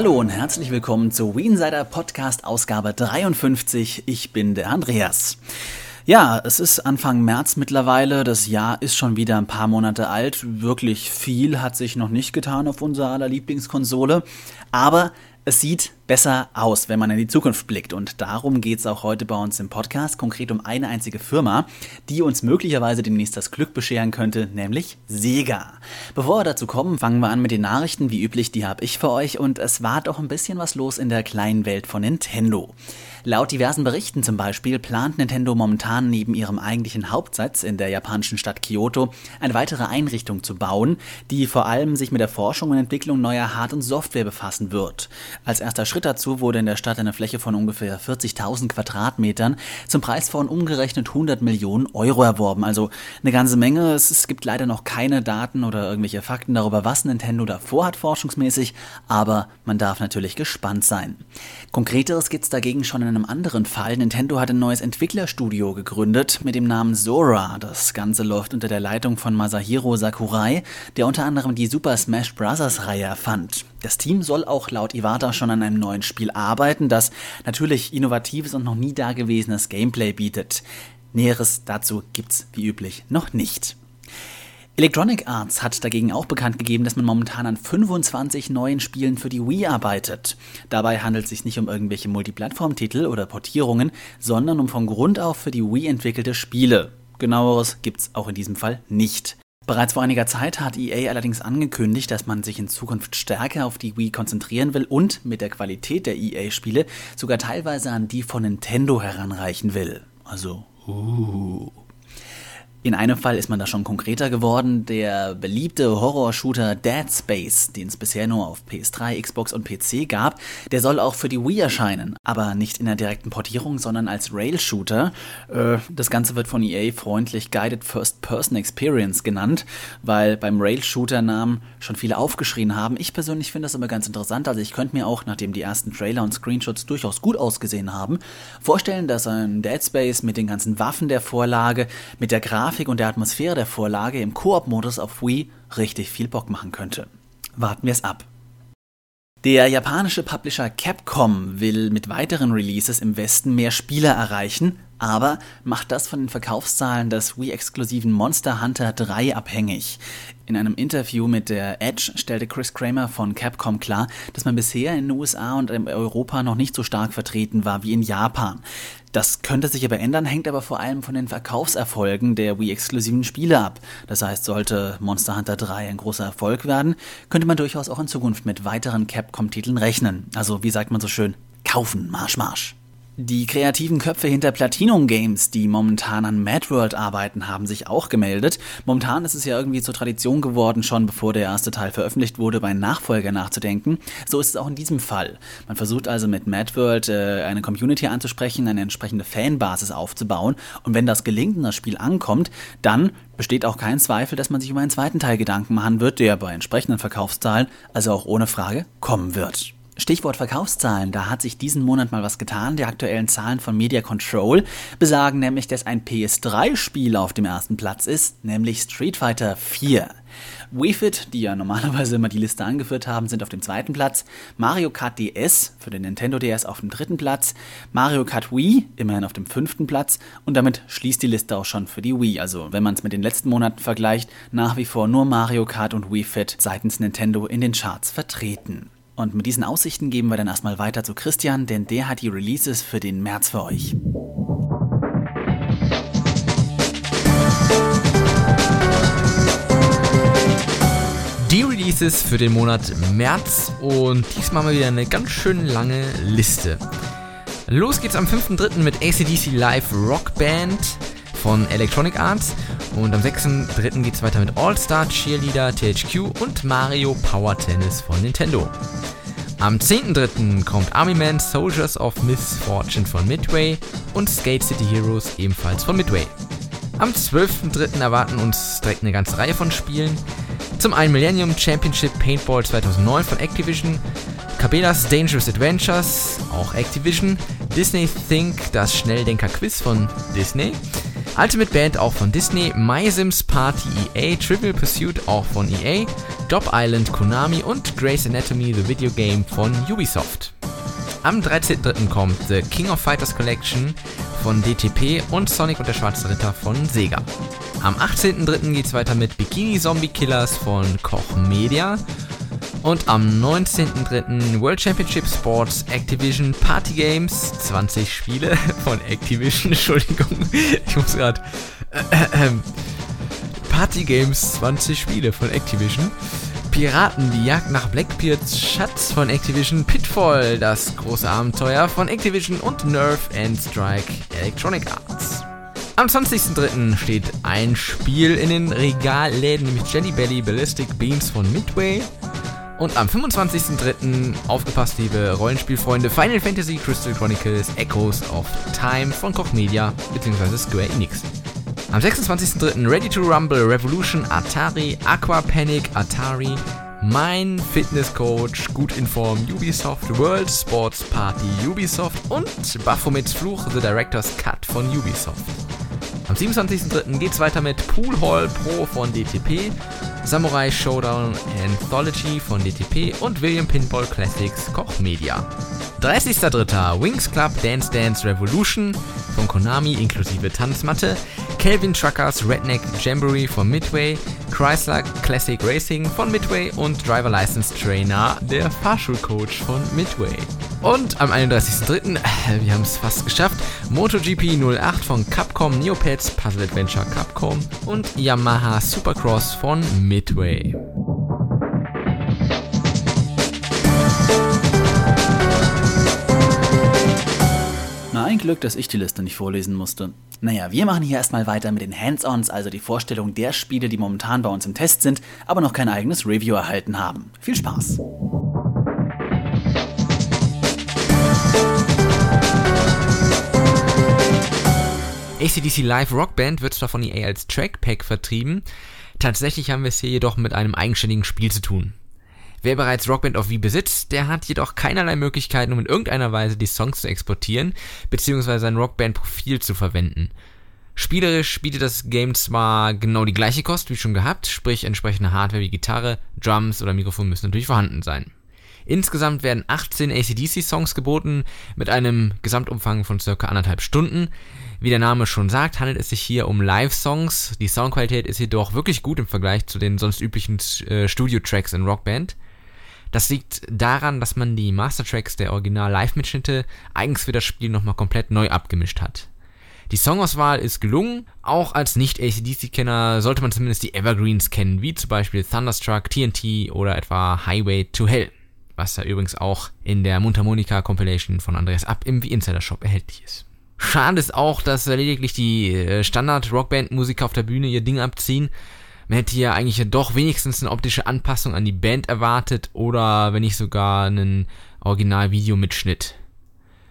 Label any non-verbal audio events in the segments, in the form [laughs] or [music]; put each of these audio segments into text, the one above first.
Hallo und herzlich willkommen zu Insider Podcast Ausgabe 53. Ich bin der Andreas. Ja, es ist Anfang März mittlerweile. Das Jahr ist schon wieder ein paar Monate alt. Wirklich viel hat sich noch nicht getan auf unserer aller Lieblingskonsole. Aber es sieht besser aus, wenn man in die Zukunft blickt. Und darum geht es auch heute bei uns im Podcast, konkret um eine einzige Firma, die uns möglicherweise demnächst das Glück bescheren könnte, nämlich Sega. Bevor wir dazu kommen, fangen wir an mit den Nachrichten. Wie üblich, die habe ich für euch. Und es war doch ein bisschen was los in der kleinen Welt von Nintendo. Laut diversen Berichten zum Beispiel plant Nintendo momentan neben ihrem eigentlichen Hauptsitz in der japanischen Stadt Kyoto eine weitere Einrichtung zu bauen, die vor allem sich mit der Forschung und Entwicklung neuer Hard- und Software befassen wird. Als erster Schritt dazu wurde in der Stadt eine Fläche von ungefähr 40.000 Quadratmetern zum Preis von umgerechnet 100 Millionen Euro erworben. Also eine ganze Menge. Es, es gibt leider noch keine Daten oder irgendwelche Fakten darüber, was Nintendo davor hat forschungsmäßig, aber man darf natürlich gespannt sein. Konkreteres gibt es dagegen schon in einem anderen Fall. Nintendo hat ein neues Entwicklerstudio gegründet mit dem Namen Zora. Das Ganze läuft unter der Leitung von Masahiro Sakurai, der unter anderem die Super Smash Bros. Reihe erfand. Das Team soll auch laut Iwata schon an einem neuen Spiel arbeiten, das natürlich innovatives und noch nie dagewesenes Gameplay bietet. Näheres dazu gibt's wie üblich noch nicht. Electronic Arts hat dagegen auch bekannt gegeben, dass man momentan an 25 neuen Spielen für die Wii arbeitet. Dabei handelt es sich nicht um irgendwelche Multiplattform-Titel oder Portierungen, sondern um von Grund auf für die Wii entwickelte Spiele. Genaueres gibt's auch in diesem Fall nicht. Bereits vor einiger Zeit hat EA allerdings angekündigt, dass man sich in Zukunft stärker auf die Wii konzentrieren will und mit der Qualität der EA-Spiele sogar teilweise an die von Nintendo heranreichen will. Also, uh. In einem Fall ist man da schon konkreter geworden. Der beliebte Horror-Shooter Dead Space, den es bisher nur auf PS3, Xbox und PC gab, der soll auch für die Wii erscheinen, aber nicht in der direkten Portierung, sondern als Rail-Shooter. Äh, das Ganze wird von EA freundlich Guided First-Person Experience genannt, weil beim Rail-Shooter-Namen schon viele aufgeschrien haben. Ich persönlich finde das aber ganz interessant. Also ich könnte mir auch, nachdem die ersten Trailer und Screenshots durchaus gut ausgesehen haben, vorstellen, dass ein Dead Space mit den ganzen Waffen der Vorlage, mit der Grafik Grafik und der Atmosphäre der Vorlage im Koop-Modus auf Wii richtig viel Bock machen könnte. Warten wir es ab. Der japanische Publisher Capcom will mit weiteren Releases im Westen mehr Spieler erreichen, aber macht das von den Verkaufszahlen des Wii-exklusiven Monster Hunter 3 abhängig. In einem Interview mit der Edge stellte Chris Kramer von Capcom klar, dass man bisher in den USA und in Europa noch nicht so stark vertreten war wie in Japan. Das könnte sich aber ändern, hängt aber vor allem von den Verkaufserfolgen der Wii-exklusiven Spiele ab. Das heißt, sollte Monster Hunter 3 ein großer Erfolg werden, könnte man durchaus auch in Zukunft mit weiteren Capcom-Titeln rechnen. Also, wie sagt man so schön, kaufen, Marsch, Marsch. Die kreativen Köpfe hinter Platinum Games, die momentan an Mad World arbeiten, haben sich auch gemeldet. Momentan ist es ja irgendwie zur Tradition geworden, schon bevor der erste Teil veröffentlicht wurde, einen Nachfolger nachzudenken. So ist es auch in diesem Fall. Man versucht also mit Mad World äh, eine Community anzusprechen, eine entsprechende Fanbasis aufzubauen. Und wenn das gelingt und das Spiel ankommt, dann besteht auch kein Zweifel, dass man sich über einen zweiten Teil Gedanken machen wird, der bei entsprechenden Verkaufszahlen also auch ohne Frage kommen wird. Stichwort Verkaufszahlen, da hat sich diesen Monat mal was getan. Die aktuellen Zahlen von Media Control besagen nämlich, dass ein PS3-Spiel auf dem ersten Platz ist, nämlich Street Fighter 4. Wii Fit, die ja normalerweise immer die Liste angeführt haben, sind auf dem zweiten Platz. Mario Kart DS für den Nintendo DS auf dem dritten Platz. Mario Kart Wii immerhin auf dem fünften Platz. Und damit schließt die Liste auch schon für die Wii. Also wenn man es mit den letzten Monaten vergleicht, nach wie vor nur Mario Kart und Wii Fit seitens Nintendo in den Charts vertreten. Und mit diesen Aussichten geben wir dann erstmal weiter zu Christian, denn der hat die Releases für den März für euch. Die Releases für den Monat März und diesmal mal wieder eine ganz schön lange Liste. Los geht's am 5.3. mit ACDC Live Rock Band von Electronic Arts und am 6.3. geht es weiter mit All-Star Cheerleader THQ und Mario Power Tennis von Nintendo. Am 10.3. kommt Army Man Soldiers of Misfortune von Midway und Skate City Heroes ebenfalls von Midway. Am 12.3. erwarten uns direkt eine ganze Reihe von Spielen. Zum einen Millennium Championship Paintball 2009 von Activision, Cabela's Dangerous Adventures, auch Activision, Disney Think, das Schnelldenker-Quiz von Disney, Ultimate Band auch von Disney, My Sims Party EA, Trivial Pursuit auch von EA, Job Island Konami und Grey's Anatomy The Video Game von Ubisoft. Am 13.03. kommt The King of Fighters Collection von DTP und Sonic und der Schwarze Ritter von Sega. Am 18.03. geht es weiter mit Bikini Zombie Killers von Koch Media und am 19.03. World Championship Sports Activision Party Games 20 Spiele [laughs] von Activision. [laughs] Entschuldigung, ich muss gerade. Äh, äh, Party Games 20 Spiele von Activision. Piraten, die Jagd nach Blackbeards Schatz von Activision, Pitfall, das große Abenteuer von Activision und Nerf and Strike Electronic Arts. Am 20.03. steht ein Spiel in den Regalläden, nämlich Jelly Belly Ballistic Beams von Midway. Und am 25.03. aufgepasst, liebe Rollenspielfreunde, Final Fantasy Crystal Chronicles Echoes of Time von Koch Media bzw. Square Enix. Am 26.03. Ready to Rumble Revolution Atari, Aqua Panic Atari, Mein Fitness Coach, gut informed Ubisoft, World Sports Party Ubisoft und Baphomets Fluch The Director's Cut von Ubisoft. Am 27.03. geht's weiter mit Pool Hall Pro von DTP, Samurai Showdown Anthology von DTP und William Pinball Classics Koch Media. 30.03. Wings Club Dance Dance Revolution von Konami inklusive Tanzmatte, Kelvin Truckers Redneck Jamboree von Midway, Chrysler Classic Racing von Midway und Driver License Trainer, der Fahrschulcoach von Midway. Und am 31.03., äh, wir haben es fast geschafft, MotoGP 08 von Capcom, Neopets Puzzle Adventure Capcom und Yamaha Supercross von Midway. Na, ein Glück, dass ich die Liste nicht vorlesen musste. Naja, wir machen hier erstmal weiter mit den Hands-Ons, also die Vorstellung der Spiele, die momentan bei uns im Test sind, aber noch kein eigenes Review erhalten haben. Viel Spaß! ACDC Live Rock Band wird zwar von EA als Trackpack vertrieben, tatsächlich haben wir es hier jedoch mit einem eigenständigen Spiel zu tun. Wer bereits Rockband auf Wii besitzt, der hat jedoch keinerlei Möglichkeiten, um in irgendeiner Weise die Songs zu exportieren, bzw. sein Rockband-Profil zu verwenden. Spielerisch bietet das Game zwar genau die gleiche Kost wie schon gehabt, sprich entsprechende Hardware wie Gitarre, Drums oder Mikrofon müssen natürlich vorhanden sein. Insgesamt werden 18 ACDC-Songs geboten mit einem Gesamtumfang von circa anderthalb Stunden. Wie der Name schon sagt, handelt es sich hier um Live-Songs. Die Soundqualität ist jedoch wirklich gut im Vergleich zu den sonst üblichen äh, Studio-Tracks in Rockband. Das liegt daran, dass man die Mastertracks der Original-Live-Mitschnitte eigens für das Spiel nochmal komplett neu abgemischt hat. Die Songauswahl ist gelungen, auch als Nicht-ACDC-Kenner sollte man zumindest die Evergreens kennen, wie zum Beispiel Thunderstruck, TNT oder etwa Highway to Hell, was ja übrigens auch in der Mundharmonika Compilation von Andreas Ab im Insider Shop erhältlich ist. Schade ist auch, dass lediglich die äh, Standard-Rockband-Musiker auf der Bühne ihr Ding abziehen, man hätte ja eigentlich doch wenigstens eine optische Anpassung an die Band erwartet oder wenn nicht sogar einen Original-Videomitschnitt.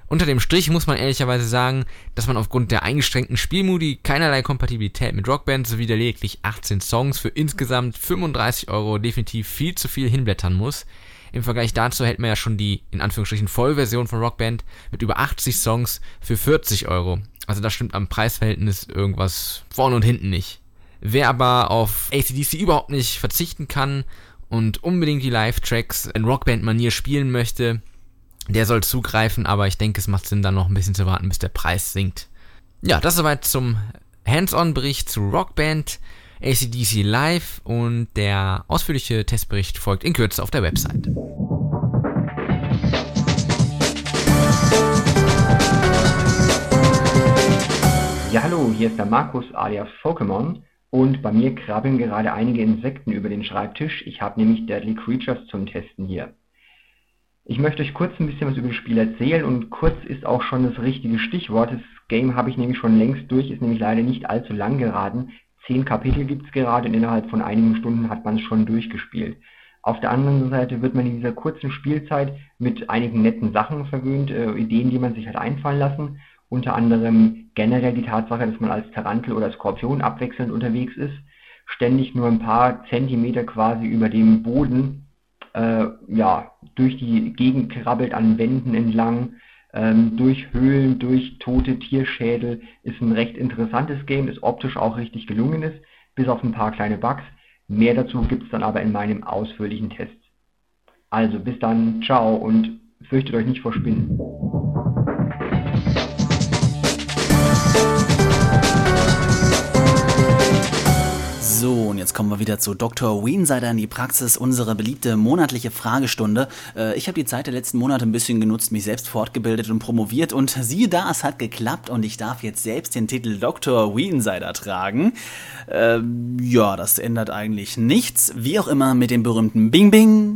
Unter dem Strich muss man ehrlicherweise sagen, dass man aufgrund der eingeschränkten Spielmodi keinerlei Kompatibilität mit Rockband sowie der lediglich 18 Songs für insgesamt 35 Euro definitiv viel zu viel hinblättern muss. Im Vergleich dazu hält man ja schon die, in Anführungsstrichen, Vollversion von Rockband mit über 80 Songs für 40 Euro. Also da stimmt am Preisverhältnis irgendwas vorne und hinten nicht. Wer aber auf ACDC überhaupt nicht verzichten kann und unbedingt die Live-Tracks in Rockband-Manier spielen möchte, der soll zugreifen, aber ich denke, es macht Sinn, dann noch ein bisschen zu warten, bis der Preis sinkt. Ja, das soweit zum Hands-on-Bericht zu Rockband, ACDC Live und der ausführliche Testbericht folgt in Kürze auf der Website. Ja, hallo, hier ist der Markus alias Pokémon und bei mir krabbeln gerade einige Insekten über den Schreibtisch. Ich habe nämlich Deadly Creatures zum Testen hier. Ich möchte euch kurz ein bisschen was über das Spiel erzählen und kurz ist auch schon das richtige Stichwort. Das Game habe ich nämlich schon längst durch, ist nämlich leider nicht allzu lang geraten. Zehn Kapitel gibt es gerade und innerhalb von einigen Stunden hat man es schon durchgespielt. Auf der anderen Seite wird man in dieser kurzen Spielzeit mit einigen netten Sachen verwöhnt, äh, Ideen, die man sich hat einfallen lassen unter anderem generell die Tatsache, dass man als Tarantel oder Skorpion abwechselnd unterwegs ist, ständig nur ein paar Zentimeter quasi über dem Boden äh, ja, durch die Gegend krabbelt, an Wänden entlang, ähm, durch Höhlen, durch tote Tierschädel, ist ein recht interessantes Game, das optisch auch richtig gelungen ist, bis auf ein paar kleine Bugs. Mehr dazu gibt es dann aber in meinem ausführlichen Test. Also bis dann, ciao und fürchtet euch nicht vor Spinnen. Jetzt kommen wir wieder zu Dr. Weensider in die Praxis, unsere beliebte monatliche Fragestunde. Äh, ich habe die Zeit der letzten Monate ein bisschen genutzt, mich selbst fortgebildet und promoviert und siehe da, es hat geklappt und ich darf jetzt selbst den Titel Dr. Weensider tragen. Ähm, ja, das ändert eigentlich nichts. Wie auch immer mit dem berühmten Bing Bing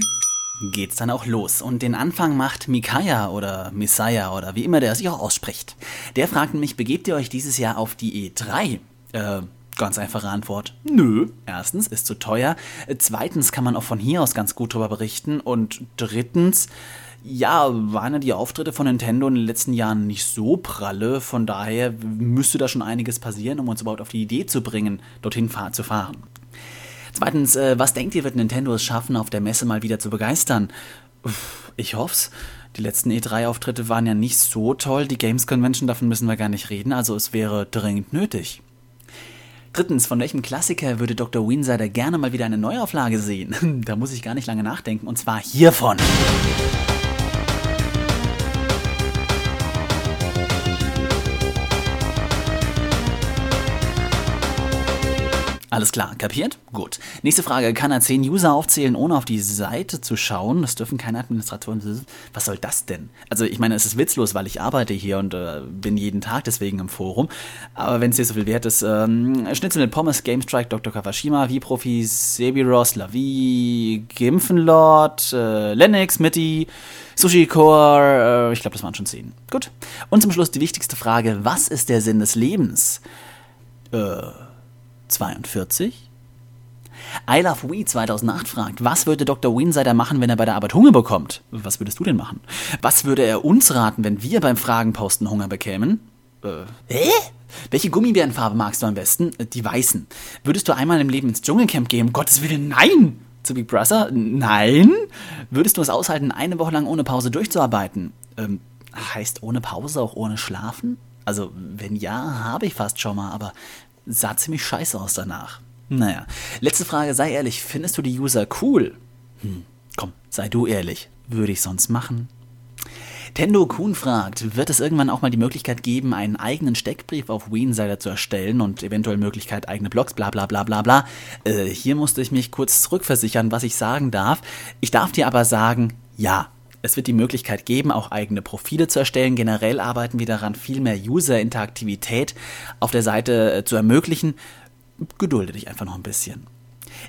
geht's dann auch los. Und den Anfang macht Mikaya oder Messiah oder wie immer der sich auch ausspricht. Der fragt mich, begebt ihr euch dieses Jahr auf die E3? Äh, Ganz einfache Antwort. Nö. Erstens ist zu teuer. Zweitens kann man auch von hier aus ganz gut drüber berichten. Und drittens, ja, waren ja die Auftritte von Nintendo in den letzten Jahren nicht so pralle. Von daher müsste da schon einiges passieren, um uns überhaupt auf die Idee zu bringen, dorthin zu fahren. Zweitens, äh, was denkt ihr, wird Nintendo es schaffen, auf der Messe mal wieder zu begeistern? Ich hoff's. Die letzten E3-Auftritte waren ja nicht so toll. Die Games Convention, davon müssen wir gar nicht reden. Also es wäre dringend nötig. Drittens, von welchem Klassiker würde Dr. Weensider gerne mal wieder eine Neuauflage sehen? [laughs] da muss ich gar nicht lange nachdenken, und zwar hiervon. Alles klar, kapiert? Gut. Nächste Frage. Kann er 10 User aufzählen, ohne auf die Seite zu schauen? Das dürfen keine Administratoren. Was soll das denn? Also, ich meine, es ist witzlos, weil ich arbeite hier und äh, bin jeden Tag deswegen im Forum. Aber wenn es dir so viel wert ist, ähm, Schnitzel mit Pommes, Gamestrike, Dr. Kawashima, V-Profi, Sebiros, Lavi, Gimpfenlord, äh, Lennox, Mitty, Sushi Core, äh, ich glaube, das waren schon 10. Gut. Und zum Schluss die wichtigste Frage. Was ist der Sinn des Lebens? Äh 42? I Love We 2008 fragt, was würde Dr. Winsider machen, wenn er bei der Arbeit Hunger bekommt? Was würdest du denn machen? Was würde er uns raten, wenn wir beim Fragenposten Hunger bekämen? Äh, hä? Welche Gummibärenfarbe magst du am besten? Äh, die weißen. Würdest du einmal im Leben ins Dschungelcamp gehen? Um Gottes Willen, nein! Zu Big Brother? Nein? Würdest du es aushalten, eine Woche lang ohne Pause durchzuarbeiten? Ähm, heißt ohne Pause auch ohne Schlafen? Also, wenn ja, habe ich fast schon mal, aber sah ziemlich scheiße aus danach. Naja, letzte Frage, sei ehrlich, findest du die User cool? Hm, komm, sei du ehrlich. Würde ich sonst machen? Tendo Kuhn fragt, wird es irgendwann auch mal die Möglichkeit geben, einen eigenen Steckbrief auf Weensider zu erstellen und eventuell Möglichkeit eigene Blogs, bla bla bla bla bla. Äh, hier musste ich mich kurz zurückversichern, was ich sagen darf. Ich darf dir aber sagen, ja, es wird die Möglichkeit geben, auch eigene Profile zu erstellen. Generell arbeiten wir daran, viel mehr User-Interaktivität auf der Seite äh, zu ermöglichen. Gedulde dich einfach noch ein bisschen.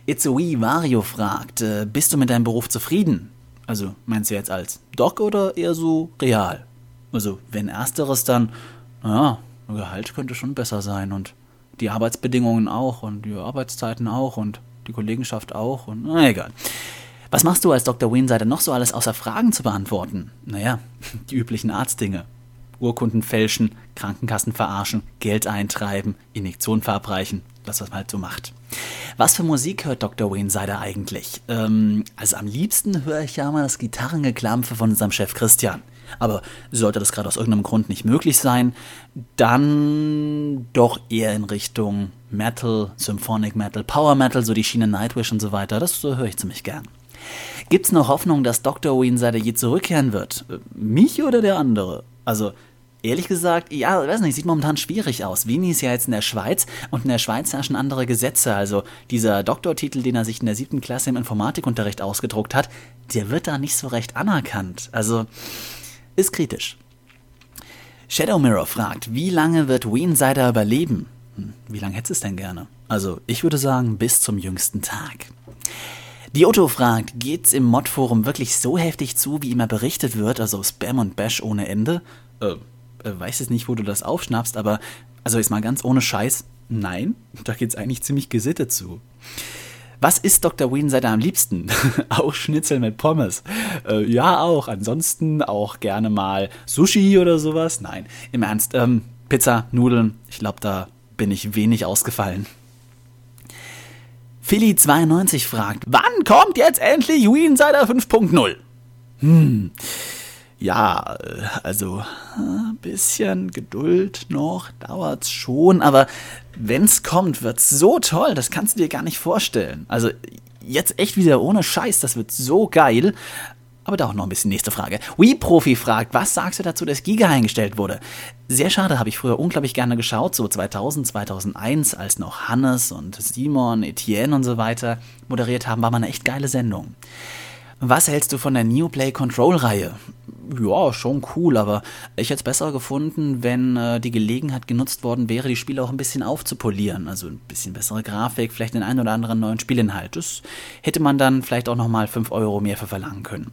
It's a Wee Wario fragt, äh, bist du mit deinem Beruf zufrieden? Also meinst du jetzt als Doc oder eher so real? Also wenn ersteres, dann, ja, Gehalt könnte schon besser sein und die Arbeitsbedingungen auch und die Arbeitszeiten auch und die Kollegenschaft auch und na egal. Was machst du als Dr. Weensider noch so alles außer Fragen zu beantworten? Naja, [laughs] die üblichen Arztdinge. Urkunden fälschen, Krankenkassen verarschen, Geld eintreiben, Injektion verabreichen, das was man halt so macht. Was für Musik hört Dr. Weensider eigentlich? Ähm, also am liebsten höre ich ja mal das Gitarrengeklampfe von unserem Chef Christian. Aber sollte das gerade aus irgendeinem Grund nicht möglich sein, dann doch eher in Richtung Metal, Symphonic Metal, Power Metal, so die Schiene Nightwish und so weiter. Das höre ich ziemlich gern. Gibt's noch Hoffnung, dass Dr. Weensider je zurückkehren wird? Mich oder der andere? Also, ehrlich gesagt, ja, weiß nicht, sieht momentan schwierig aus. Winnie ist ja jetzt in der Schweiz und in der Schweiz herrschen andere Gesetze. Also, dieser Doktortitel, den er sich in der siebten Klasse im Informatikunterricht ausgedruckt hat, der wird da nicht so recht anerkannt. Also, ist kritisch. Shadow Mirror fragt, wie lange wird Weensider überleben? Hm, wie lange hättest du es denn gerne? Also, ich würde sagen, bis zum jüngsten Tag. Die Otto fragt, geht's im Mod-Forum wirklich so heftig zu, wie immer berichtet wird, also Spam und Bash ohne Ende? Äh, äh, weiß jetzt nicht, wo du das aufschnappst, aber, also ist mal ganz ohne Scheiß, nein, [laughs] da geht's eigentlich ziemlich gesittet zu. Was ist Dr. Weensider am liebsten? [laughs] auch Schnitzel mit Pommes. Äh, ja, auch. Ansonsten auch gerne mal Sushi oder sowas. Nein, im Ernst. Ähm, Pizza, Nudeln. Ich glaube, da bin ich wenig ausgefallen. Philly92 fragt, wann kommt jetzt endlich Weensider 5.0? Hm. Ja, äh, also ein bisschen Geduld noch, dauert's schon, aber wenn's kommt, wird's so toll, das kannst du dir gar nicht vorstellen. Also jetzt echt wieder ohne Scheiß, das wird so geil. Aber da auch noch ein bisschen nächste Frage. Wii-Profi fragt, was sagst du dazu, dass Giga eingestellt wurde? Sehr schade, habe ich früher unglaublich gerne geschaut, so 2000, 2001, als noch Hannes und Simon, Etienne und so weiter moderiert haben, war mal eine echt geile Sendung. Was hältst du von der New Play Control Reihe? Ja, schon cool, aber ich hätte es besser gefunden, wenn äh, die Gelegenheit genutzt worden wäre, die Spiele auch ein bisschen aufzupolieren. Also ein bisschen bessere Grafik, vielleicht den einen oder anderen neuen Spielinhalt. Das hätte man dann vielleicht auch nochmal 5 Euro mehr für verlangen können.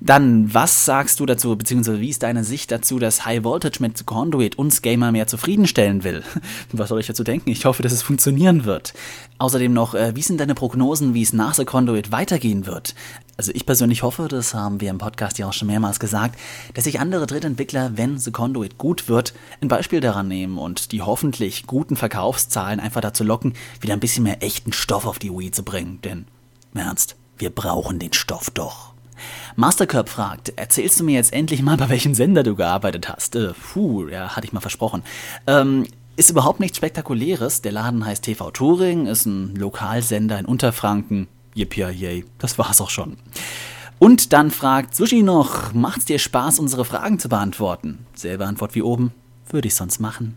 Dann, was sagst du dazu, beziehungsweise wie ist deine Sicht dazu, dass High Voltage mit Conduit uns Gamer mehr zufriedenstellen will? [laughs] Was soll ich dazu denken? Ich hoffe, dass es funktionieren wird. Außerdem noch, äh, wie sind deine Prognosen, wie es nach The Conduit weitergehen wird? Also ich persönlich hoffe, das haben wir im Podcast ja auch schon mehrmals gesagt, dass sich andere Drittentwickler, wenn The Conduit gut wird, ein Beispiel daran nehmen und die hoffentlich guten Verkaufszahlen einfach dazu locken, wieder ein bisschen mehr echten Stoff auf die Wii zu bringen. Denn, im Ernst, wir brauchen den Stoff doch. Mastercurb fragt, erzählst du mir jetzt endlich mal, [laughs] bei welchem Sender du gearbeitet hast? Äh, puh, ja, hatte ich mal versprochen. Ähm, ist überhaupt nichts Spektakuläres. Der Laden heißt TV Touring, ist ein Lokalsender in Unterfranken. Yippie, das war's auch schon. Und dann fragt Sushi noch, macht's dir Spaß, unsere Fragen zu beantworten? Selbe Antwort wie oben, würde ich sonst machen.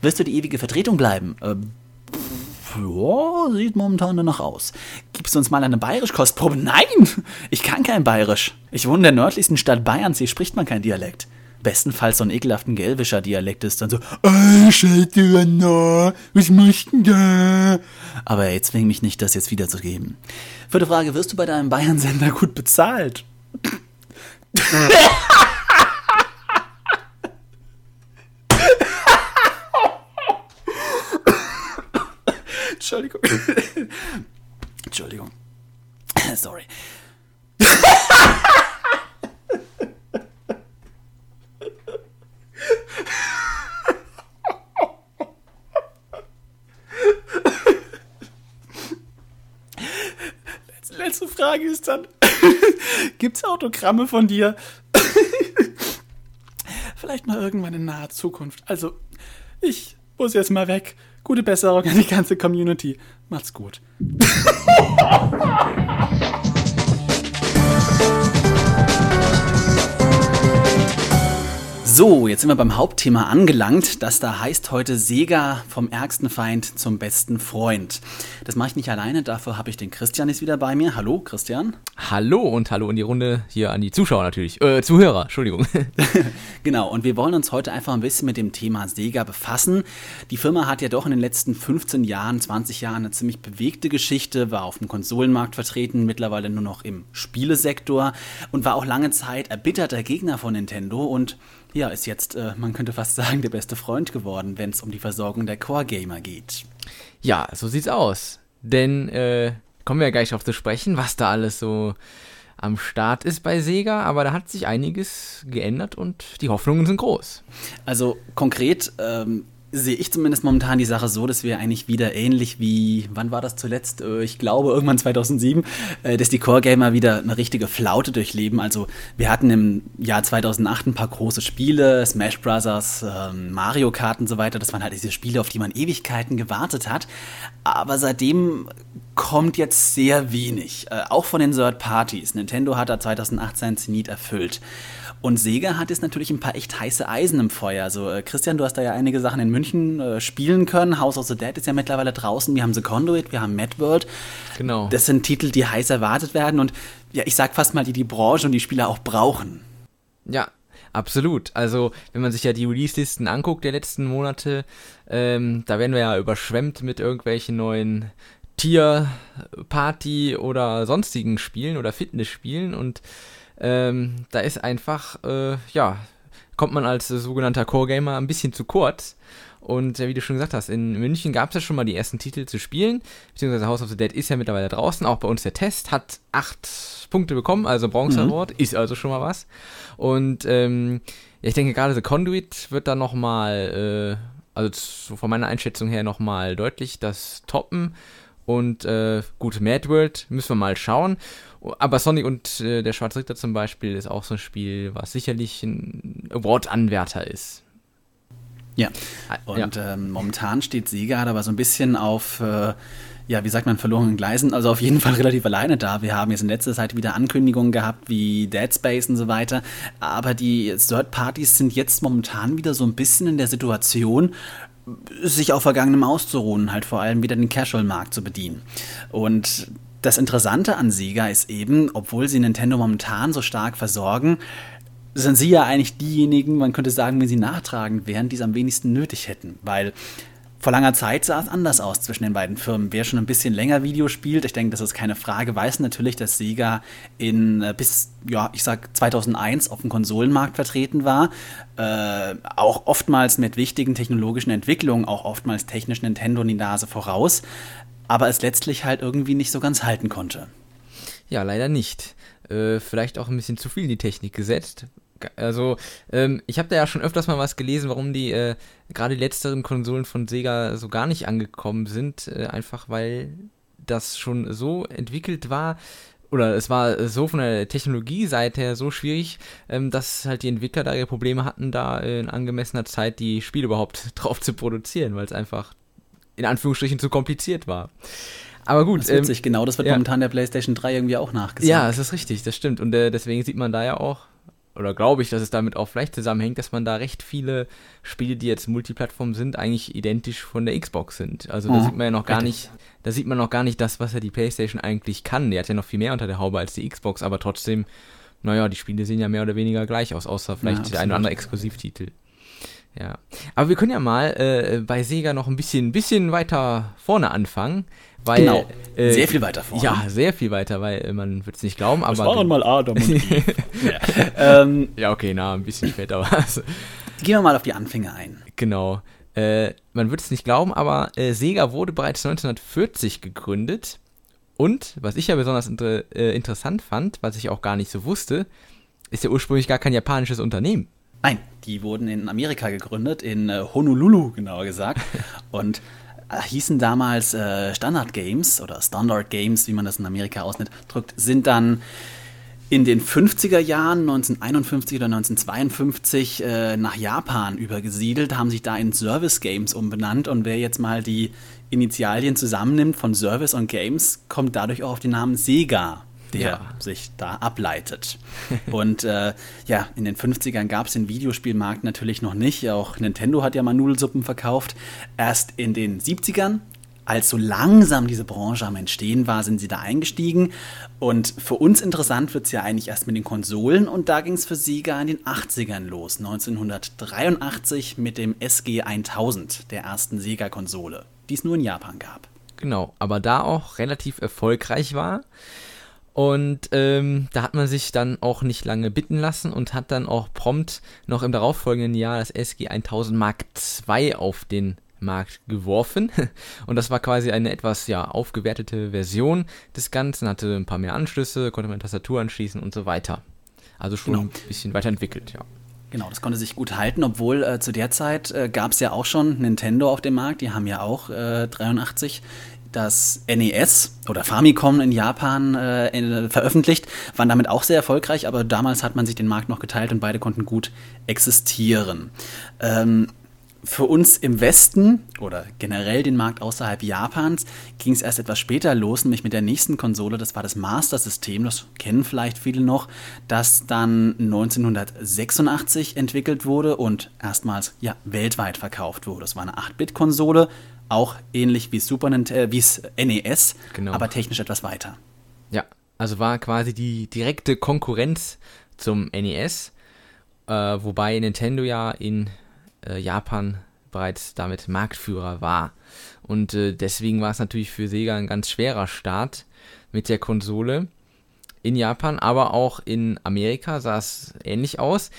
Wirst du die ewige Vertretung bleiben? Äh, ja, sieht momentan danach aus. Gibst du uns mal eine Bayerisch-Kostprobe? Nein! Ich kann kein Bayerisch. Ich wohne in der nördlichsten Stadt Bayerns, hier spricht man kein Dialekt. Bestenfalls so ein ekelhaften Gelwischer Dialekt ist dann so, äh, Scheiße, na, was machst denn da? Aber ey, zwing mich nicht, das jetzt wiederzugeben. Vierte Frage, wirst du bei deinem Bayern-Sender gut bezahlt? [laughs] [laughs] Entschuldigung. Entschuldigung. Sorry. Letzte [laughs] Gibt es Autogramme von dir? [laughs] Vielleicht mal irgendwann in naher Zukunft. Also, ich muss jetzt mal weg. Gute Besserung an die ganze Community. Macht's gut. [laughs] So, jetzt sind wir beim Hauptthema angelangt, das da heißt heute Sega vom ärgsten Feind zum besten Freund. Das mache ich nicht alleine, dafür habe ich den Christian jetzt wieder bei mir. Hallo, Christian. Hallo und hallo in die Runde hier an die Zuschauer natürlich. Äh, Zuhörer, Entschuldigung. [laughs] [laughs] genau, und wir wollen uns heute einfach ein bisschen mit dem Thema Sega befassen. Die Firma hat ja doch in den letzten 15 Jahren, 20 Jahren eine ziemlich bewegte Geschichte, war auf dem Konsolenmarkt vertreten, mittlerweile nur noch im Spielesektor und war auch lange Zeit erbitterter Gegner von Nintendo und ja, ist jetzt, äh, man könnte fast sagen, der beste Freund geworden, wenn es um die Versorgung der Core-Gamer geht. Ja, so sieht's aus. Denn, äh, kommen wir ja gleich darauf zu sprechen, was da alles so am Start ist bei Sega, aber da hat sich einiges geändert und die Hoffnungen sind groß. Also konkret ähm, sehe ich zumindest momentan die Sache so, dass wir eigentlich wieder ähnlich wie, wann war das zuletzt? Äh, ich glaube irgendwann 2007, äh, dass die Core Gamer wieder eine richtige Flaute durchleben. Also wir hatten im Jahr 2008 ein paar große Spiele, Smash Bros., ähm, Mario Kart und so weiter. Das waren halt diese Spiele, auf die man Ewigkeiten gewartet hat. Aber seitdem kommt jetzt sehr wenig, äh, auch von den Third Parties. Nintendo hat da 2018 Zenit erfüllt. Und Sega hat jetzt natürlich ein paar echt heiße Eisen im Feuer. Also äh, Christian, du hast da ja einige Sachen in München äh, spielen können. House of the Dead ist ja mittlerweile draußen. Wir haben The Conduit, wir haben Mad World. Genau. Das sind Titel, die heiß erwartet werden und ja, ich sag fast mal, die die Branche und die Spieler auch brauchen. Ja, Absolut. Also, wenn man sich ja die Release-Listen anguckt der letzten Monate, ähm, da werden wir ja überschwemmt mit irgendwelchen neuen Tier-Party oder sonstigen Spielen oder Fitness-Spielen und ähm, da ist einfach, äh, ja, kommt man als äh, sogenannter Core-Gamer ein bisschen zu kurz. Und äh, wie du schon gesagt hast, in München gab es ja schon mal die ersten Titel zu spielen, beziehungsweise House of the Dead ist ja mittlerweile draußen. Auch bei uns der Test hat acht Punkte bekommen, also Bronze mhm. Award, ist also schon mal was. Und ähm, ja, ich denke gerade The Conduit wird da nochmal, äh, also so von meiner Einschätzung her nochmal deutlich das toppen. Und äh, gut, Mad World müssen wir mal schauen. Aber Sonic und äh, der Schwarze Ritter zum Beispiel ist auch so ein Spiel, was sicherlich ein Award-Anwärter ist. Ja, ah, und ja. Ähm, momentan steht Sega aber so ein bisschen auf, äh, ja, wie sagt man, verlorenen Gleisen, also auf jeden Fall relativ alleine da. Wir haben jetzt in letzter Zeit wieder Ankündigungen gehabt, wie Dead Space und so weiter, aber die Third Parties sind jetzt momentan wieder so ein bisschen in der Situation, sich auf Vergangenem auszuruhen, halt vor allem wieder den Casual-Markt zu bedienen. Und das Interessante an Sega ist eben, obwohl sie Nintendo momentan so stark versorgen, sind sie ja eigentlich diejenigen, man könnte sagen, wenn sie nachtragend wären, die es am wenigsten nötig hätten. Weil vor langer Zeit sah es anders aus zwischen den beiden Firmen. Wer schon ein bisschen länger Video spielt, ich denke, das ist keine Frage, weiß natürlich, dass Sega in äh, bis, ja, ich sag 2001 auf dem Konsolenmarkt vertreten war. Äh, auch oftmals mit wichtigen technologischen Entwicklungen, auch oftmals technisch Nintendo in die Nase voraus. Aber es letztlich halt irgendwie nicht so ganz halten konnte. Ja, leider nicht. Äh, vielleicht auch ein bisschen zu viel in die Technik gesetzt, also ähm, ich habe da ja schon öfters mal was gelesen, warum die äh, gerade die letzteren Konsolen von Sega so gar nicht angekommen sind, äh, einfach weil das schon so entwickelt war oder es war so von der Technologie-Seite her so schwierig, ähm, dass halt die Entwickler da ihre Probleme hatten, da in angemessener Zeit die Spiele überhaupt [laughs] drauf zu produzieren, weil es einfach in Anführungsstrichen zu kompliziert war. Aber gut. Das ist witzig, ähm, genau, das wird ja. momentan der PlayStation 3 irgendwie auch nachgesagt. Ja, das ist richtig, das stimmt. Und äh, deswegen sieht man da ja auch, oder glaube ich, dass es damit auch vielleicht zusammenhängt, dass man da recht viele Spiele, die jetzt Multiplattform sind, eigentlich identisch von der Xbox sind. Also da oh, sieht man ja noch gar nicht, da sieht man noch gar nicht das, was ja die PlayStation eigentlich kann. Die hat ja noch viel mehr unter der Haube als die Xbox, aber trotzdem, naja, die Spiele sehen ja mehr oder weniger gleich aus, außer vielleicht ja, der ein oder andere Exklusivtitel. Ja. Aber wir können ja mal äh, bei Sega noch ein bisschen, bisschen weiter vorne anfangen. Weil, genau, äh, sehr viel weiter vorne. Ja, sehr viel weiter, weil äh, man wird es nicht glauben, aber... Das waren mal Adam und Eve. ja. Ähm, ja, okay, na, ein bisschen später war es. Gehen wir mal auf die Anfänge ein. Genau. Äh, man wird es nicht glauben, aber äh, Sega wurde bereits 1940 gegründet. Und, was ich ja besonders inter äh, interessant fand, was ich auch gar nicht so wusste, ist ja ursprünglich gar kein japanisches Unternehmen. Nein, die wurden in Amerika gegründet, in äh, Honolulu genauer gesagt. [laughs] Und äh, hießen damals äh, Standard Games oder Standard Games, wie man das in Amerika ausdrückt, sind dann in den 50er Jahren, 1951 oder 1952, äh, nach Japan übergesiedelt, haben sich da in Service Games umbenannt und wer jetzt mal die Initialien zusammennimmt von Service und Games, kommt dadurch auch auf den Namen Sega der ja. sich da ableitet. [laughs] Und äh, ja, in den 50ern gab es den Videospielmarkt natürlich noch nicht. Auch Nintendo hat ja mal Nudelsuppen verkauft. Erst in den 70ern als so langsam diese Branche am Entstehen war, sind sie da eingestiegen. Und für uns interessant wird es ja eigentlich erst mit den Konsolen und da ging es für Sega in den 80ern los, 1983 mit dem SG 1000, der ersten Sega-Konsole, die es nur in Japan gab. Genau, aber da auch relativ erfolgreich war. Und ähm, da hat man sich dann auch nicht lange bitten lassen und hat dann auch prompt noch im darauffolgenden Jahr das SG 1000 Mark II auf den Markt geworfen. [laughs] Und das war quasi eine etwas ja aufgewertete Version des Ganzen, hatte ein paar mehr Anschlüsse, konnte man Tastatur anschließen und so weiter. Also schon genau. ein bisschen weiterentwickelt, ja. Genau, das konnte sich gut halten, obwohl äh, zu der Zeit äh, gab es ja auch schon Nintendo auf dem Markt, die haben ja auch äh, 83 das NES oder Famicom in Japan äh, veröffentlicht, waren damit auch sehr erfolgreich, aber damals hat man sich den Markt noch geteilt und beide konnten gut existieren. Ähm, für uns im Westen oder generell den Markt außerhalb Japans ging es erst etwas später los, nämlich mit der nächsten Konsole, das war das Master System, das kennen vielleicht viele noch, das dann 1986 entwickelt wurde und erstmals ja weltweit verkauft wurde. Das war eine 8-Bit-Konsole, auch ähnlich wie Super Nintendo, äh, wie es NES, genau. aber technisch etwas weiter. Ja, also war quasi die direkte Konkurrenz zum NES, äh, wobei Nintendo ja in äh, Japan bereits damit Marktführer war. Und äh, deswegen war es natürlich für Sega ein ganz schwerer Start mit der Konsole in Japan, aber auch in Amerika sah es ähnlich aus.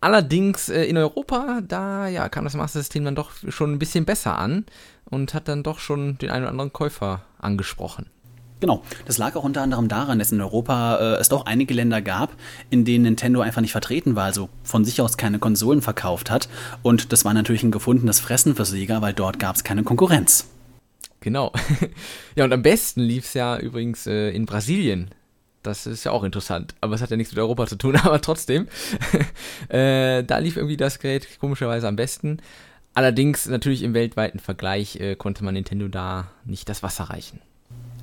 Allerdings äh, in Europa, da ja, kam das Master System dann doch schon ein bisschen besser an und hat dann doch schon den einen oder anderen Käufer angesprochen. Genau, das lag auch unter anderem daran, dass in Europa äh, es doch einige Länder gab, in denen Nintendo einfach nicht vertreten war, also von sich aus keine Konsolen verkauft hat. Und das war natürlich ein gefundenes Fressen für Sega, weil dort gab es keine Konkurrenz. Genau. [laughs] ja, und am besten lief es ja übrigens äh, in Brasilien. Das ist ja auch interessant. Aber es hat ja nichts mit Europa zu tun, [laughs] aber trotzdem. [laughs] äh, da lief irgendwie das Gerät komischerweise am besten. Allerdings natürlich im weltweiten Vergleich äh, konnte man Nintendo da nicht das Wasser reichen.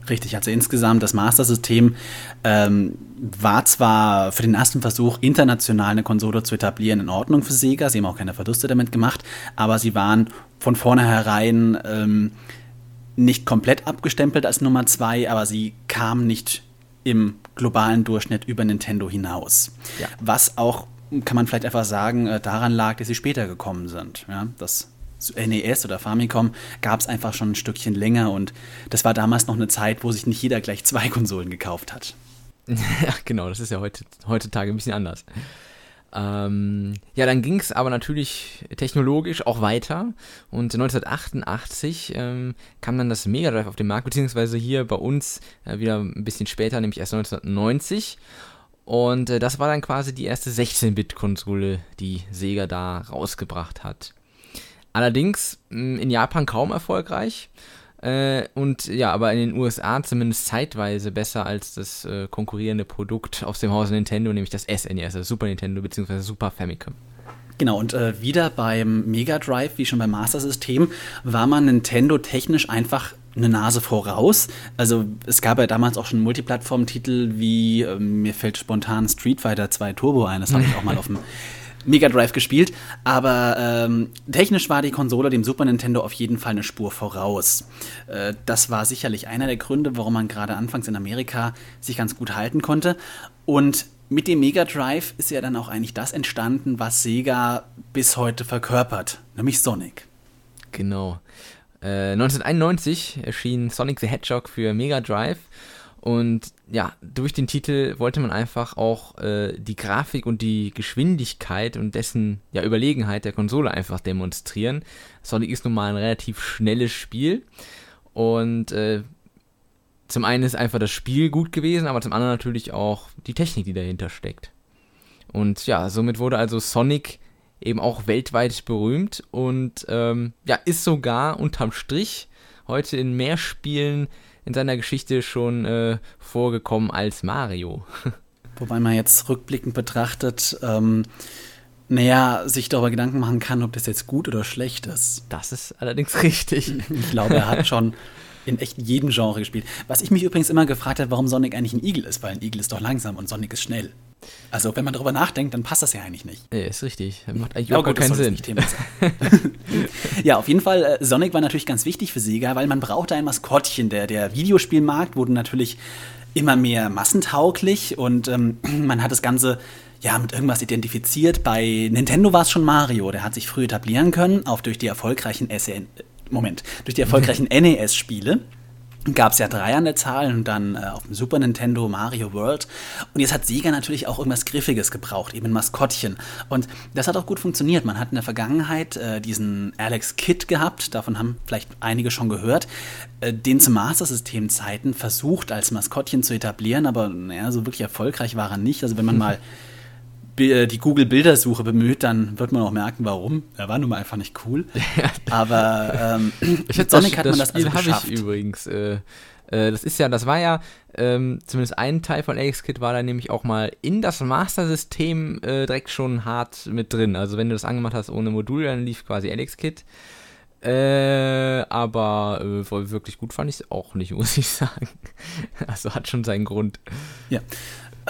Richtig, also insgesamt das Master-System ähm, war zwar für den ersten Versuch international eine Konsole zu etablieren in Ordnung für Sega, sie haben auch keine Verluste damit gemacht, aber sie waren von vornherein ähm, nicht komplett abgestempelt als Nummer zwei, aber sie kamen nicht im globalen Durchschnitt über Nintendo hinaus. Ja. Was auch, kann man vielleicht einfach sagen, äh, daran lag, dass sie später gekommen sind. Ja, das NES oder Famicom gab es einfach schon ein Stückchen länger und das war damals noch eine Zeit, wo sich nicht jeder gleich zwei [laughs] Konsolen gekauft hat. [laughs] ja, genau, das ist ja heute, heutzutage ein bisschen anders. Ähm, ja, dann ging es aber natürlich technologisch auch weiter und 1988 ähm, kam dann das Mega Drive auf den Markt, beziehungsweise hier bei uns äh, wieder ein bisschen später, nämlich erst 1990. Und äh, das war dann quasi die erste 16-Bit-Konsole, die Sega da rausgebracht hat. Allerdings mh, in Japan kaum erfolgreich. Äh, und ja, aber in den USA zumindest zeitweise besser als das äh, konkurrierende Produkt aus dem Hause Nintendo, nämlich das SNES, also Super Nintendo bzw. Super Famicom. Genau, und äh, wieder beim Mega Drive, wie schon beim Master System, war man Nintendo technisch einfach eine Nase voraus. Also es gab ja damals auch schon Multiplattform-Titel wie, äh, mir fällt spontan Street Fighter 2 Turbo ein, das habe ich auch mal auf dem [laughs] Mega Drive gespielt, aber ähm, technisch war die Konsole dem Super Nintendo auf jeden Fall eine Spur voraus. Äh, das war sicherlich einer der Gründe, warum man gerade anfangs in Amerika sich ganz gut halten konnte. Und mit dem Mega Drive ist ja dann auch eigentlich das entstanden, was Sega bis heute verkörpert, nämlich Sonic. Genau. Äh, 1991 erschien Sonic the Hedgehog für Mega Drive und ja, durch den Titel wollte man einfach auch äh, die Grafik und die Geschwindigkeit und dessen ja, Überlegenheit der Konsole einfach demonstrieren. Sonic ist nun mal ein relativ schnelles Spiel. Und äh, zum einen ist einfach das Spiel gut gewesen, aber zum anderen natürlich auch die Technik, die dahinter steckt. Und ja, somit wurde also Sonic eben auch weltweit berühmt und ähm, ja, ist sogar unterm Strich heute in mehr Spielen in seiner Geschichte schon äh, vorgekommen als Mario. [laughs] Wobei man jetzt rückblickend betrachtet, ähm, naja, sich darüber Gedanken machen kann, ob das jetzt gut oder schlecht ist. Das ist allerdings richtig. [laughs] Ich glaube, er hat [laughs] schon in echt jedem Genre gespielt. Was ich mich übrigens immer gefragt habe, warum Sonic eigentlich ein Igel ist, weil ein Igel ist doch langsam und Sonic ist schnell. Also, wenn man darüber nachdenkt, dann passt das ja eigentlich nicht. Ja, ist richtig. Macht eigentlich auch keinen Sinn. [laughs] ja, auf jeden Fall, äh, Sonic war natürlich ganz wichtig für Sega, weil man brauchte ein Maskottchen. Der, der Videospielmarkt wurde natürlich immer mehr massentauglich und ähm, [clears throat] man hat das Ganze ja, mit irgendwas identifiziert. Bei Nintendo war es schon Mario, der hat sich früh etablieren können, auch durch die erfolgreichen SN Moment, durch die erfolgreichen [laughs] NES-Spiele gab es ja drei an der Zahl und dann äh, auf dem Super Nintendo Mario World. Und jetzt hat Sega natürlich auch irgendwas Griffiges gebraucht, eben ein Maskottchen. Und das hat auch gut funktioniert. Man hat in der Vergangenheit äh, diesen Alex Kidd gehabt, davon haben vielleicht einige schon gehört, äh, den zu Master System Zeiten versucht als Maskottchen zu etablieren, aber naja, so wirklich erfolgreich war er nicht. Also wenn man [laughs] mal die Google-Bildersuche bemüht, dann wird man auch merken, warum. Er war nun mal einfach nicht cool. [laughs] Aber ähm, ich mit Sonic das, hat man das, das also geschafft. Ich übrigens. Äh, äh, das ist ja, das war ja, ähm, zumindest ein Teil von Alex Kid war da nämlich auch mal in das Master-System äh, direkt schon hart mit drin. Also wenn du das angemacht hast ohne Modul, dann lief quasi Alex Kid. Äh, aber äh, wirklich gut fand ich es auch nicht, [laughs] muss ich sagen. Also hat schon seinen Grund. Ja.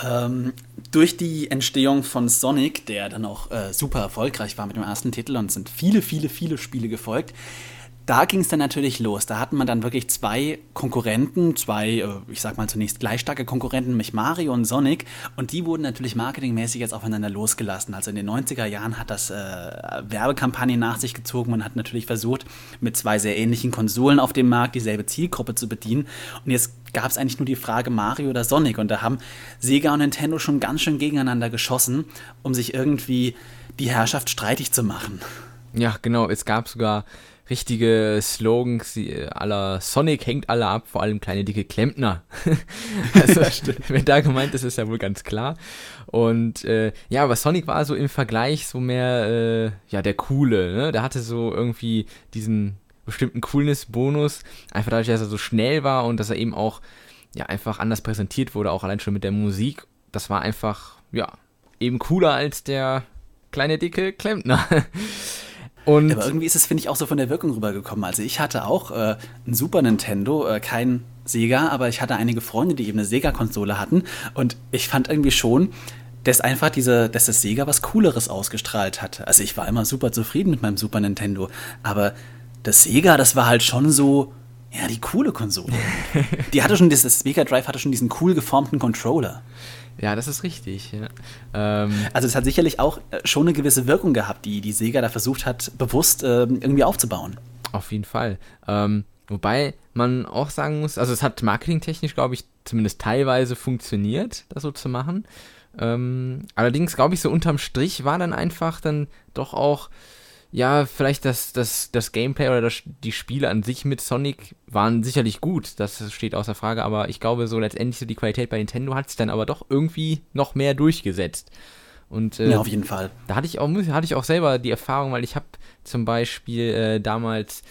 Ähm, durch die Entstehung von Sonic, der dann auch äh, super erfolgreich war mit dem ersten Titel und sind viele, viele, viele Spiele gefolgt, da ging es dann natürlich los. Da hatten wir dann wirklich zwei Konkurrenten, zwei, äh, ich sag mal zunächst gleich starke Konkurrenten, nämlich Mario und Sonic. Und die wurden natürlich marketingmäßig jetzt aufeinander losgelassen. Also in den 90er Jahren hat das äh, Werbekampagnen nach sich gezogen. Man hat natürlich versucht, mit zwei sehr ähnlichen Konsolen auf dem Markt dieselbe Zielgruppe zu bedienen. Und jetzt gab es eigentlich nur die Frage Mario oder Sonic. Und da haben Sega und Nintendo schon ganz schön gegeneinander geschossen, um sich irgendwie die Herrschaft streitig zu machen. Ja, genau. Es gab sogar richtige Slogans aller Sonic hängt alle ab, vor allem kleine dicke Klempner. [laughs] also, wenn da gemeint ist, ist ja wohl ganz klar. Und äh, ja, aber Sonic war so im Vergleich so mehr äh, ja der coole, ne? Der hatte so irgendwie diesen bestimmten Coolness-Bonus. Einfach dadurch, dass er so schnell war und dass er eben auch ja einfach anders präsentiert wurde, auch allein schon mit der Musik. Das war einfach, ja, eben cooler als der kleine dicke Klempner. [laughs] Und aber irgendwie ist es, finde ich, auch so von der Wirkung rübergekommen. Also ich hatte auch äh, ein Super Nintendo, äh, kein Sega, aber ich hatte einige Freunde, die eben eine Sega-Konsole hatten. Und ich fand irgendwie schon, dass einfach diese, dass das Sega was Cooleres ausgestrahlt hatte. Also ich war immer super zufrieden mit meinem Super Nintendo, aber das Sega, das war halt schon so, ja, die coole Konsole. [laughs] die hatte schon, das Mega Drive hatte schon diesen cool geformten Controller. Ja, das ist richtig. Ja. Ähm, also es hat sicherlich auch äh, schon eine gewisse Wirkung gehabt, die die Sega da versucht hat, bewusst äh, irgendwie aufzubauen. Auf jeden Fall. Ähm, wobei man auch sagen muss, also es hat marketingtechnisch, glaube ich, zumindest teilweise funktioniert, das so zu machen. Ähm, allerdings, glaube ich, so unterm Strich war dann einfach dann doch auch ja, vielleicht das, das, das Gameplay oder das, die Spiele an sich mit Sonic waren sicherlich gut, das steht außer Frage, aber ich glaube, so letztendlich so die Qualität bei Nintendo hat sich dann aber doch irgendwie noch mehr durchgesetzt. Und, äh, ja, auf jeden Fall. Da hatte ich auch, hatte ich auch selber die Erfahrung, weil ich habe zum Beispiel äh, damals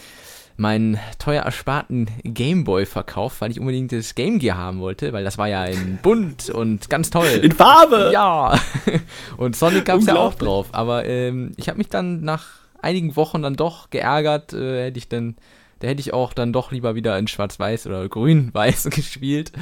meinen teuer ersparten Gameboy verkauft, weil ich unbedingt das Game Gear haben wollte, weil das war ja in bunt und ganz toll. In Farbe! Ja! [laughs] Und Sonic gab es ja auch drauf. Aber ähm, ich habe mich dann nach einigen Wochen dann doch geärgert. Äh, hätte ich dann, da hätte ich auch dann doch lieber wieder in Schwarz-Weiß oder Grün-Weiß [laughs] gespielt,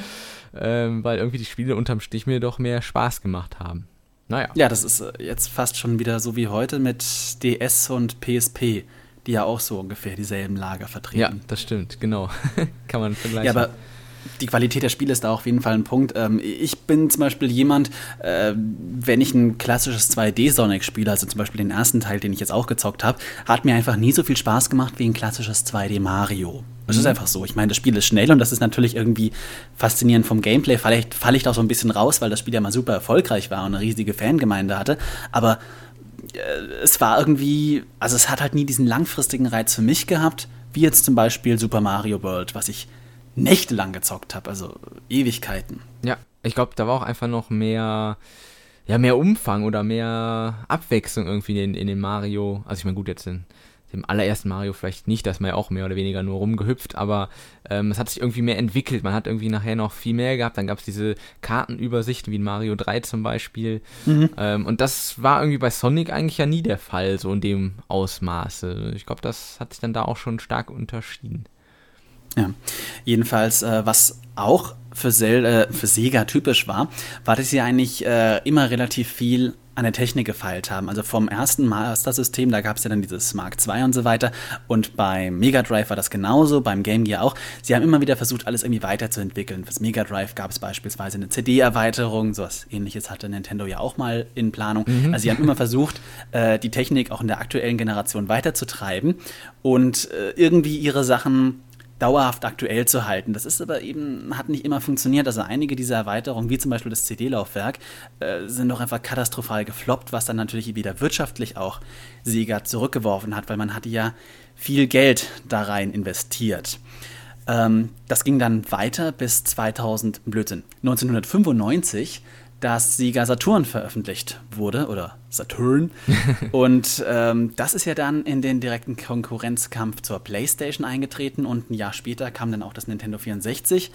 ähm, weil irgendwie die Spiele unterm Stich mir doch mehr Spaß gemacht haben. Naja. Ja, das ist äh, jetzt fast schon wieder so wie heute mit DS und PSP, die ja auch so ungefähr dieselben Lager vertreten. Ja, das stimmt, genau. [laughs] Kann man vergleichen. Ja, aber die Qualität der Spiele ist da auf jeden Fall ein Punkt. Ähm, ich bin zum Beispiel jemand, äh, wenn ich ein klassisches 2D-Sonic spiele, also zum Beispiel den ersten Teil, den ich jetzt auch gezockt habe, hat mir einfach nie so viel Spaß gemacht wie ein klassisches 2D-Mario. Das mhm. ist einfach so. Ich meine, das Spiel ist schnell und das ist natürlich irgendwie faszinierend vom Gameplay. Vielleicht falle ich da auch so ein bisschen raus, weil das Spiel ja mal super erfolgreich war und eine riesige Fangemeinde hatte. Aber äh, es war irgendwie, also es hat halt nie diesen langfristigen Reiz für mich gehabt, wie jetzt zum Beispiel Super Mario World, was ich nächtelang gezockt habe, also Ewigkeiten. Ja, ich glaube, da war auch einfach noch mehr, ja, mehr Umfang oder mehr Abwechslung irgendwie in, in den Mario. Also ich meine, gut, jetzt in dem allerersten Mario vielleicht nicht, da ist man ja auch mehr oder weniger nur rumgehüpft, aber ähm, es hat sich irgendwie mehr entwickelt. Man hat irgendwie nachher noch viel mehr gehabt. Dann gab es diese Kartenübersichten wie in Mario 3 zum Beispiel. Mhm. Ähm, und das war irgendwie bei Sonic eigentlich ja nie der Fall, so in dem Ausmaße. Ich glaube, das hat sich dann da auch schon stark unterschieden. Ja, jedenfalls, äh, was auch für, Sel äh, für Sega typisch war, war, dass sie eigentlich äh, immer relativ viel an der Technik gefeilt haben. Also vom ersten Master-System, da gab es ja dann dieses Mark II und so weiter. Und beim Mega Drive war das genauso, beim Game Gear auch. Sie haben immer wieder versucht, alles irgendwie weiterzuentwickeln. Fürs Mega Drive gab es beispielsweise eine CD-Erweiterung, sowas ähnliches hatte Nintendo ja auch mal in Planung. Mhm. Also sie haben immer versucht, äh, die Technik auch in der aktuellen Generation weiterzutreiben und äh, irgendwie ihre Sachen dauerhaft aktuell zu halten. Das ist aber eben, hat nicht immer funktioniert. Also einige dieser Erweiterungen, wie zum Beispiel das CD-Laufwerk, äh, sind doch einfach katastrophal gefloppt, was dann natürlich wieder wirtschaftlich auch Sega zurückgeworfen hat, weil man hatte ja viel Geld da rein investiert. Ähm, das ging dann weiter bis 2000, Blödsinn, 1995 dass Sega Saturn veröffentlicht wurde, oder Saturn. [laughs] und ähm, das ist ja dann in den direkten Konkurrenzkampf zur PlayStation eingetreten und ein Jahr später kam dann auch das Nintendo 64.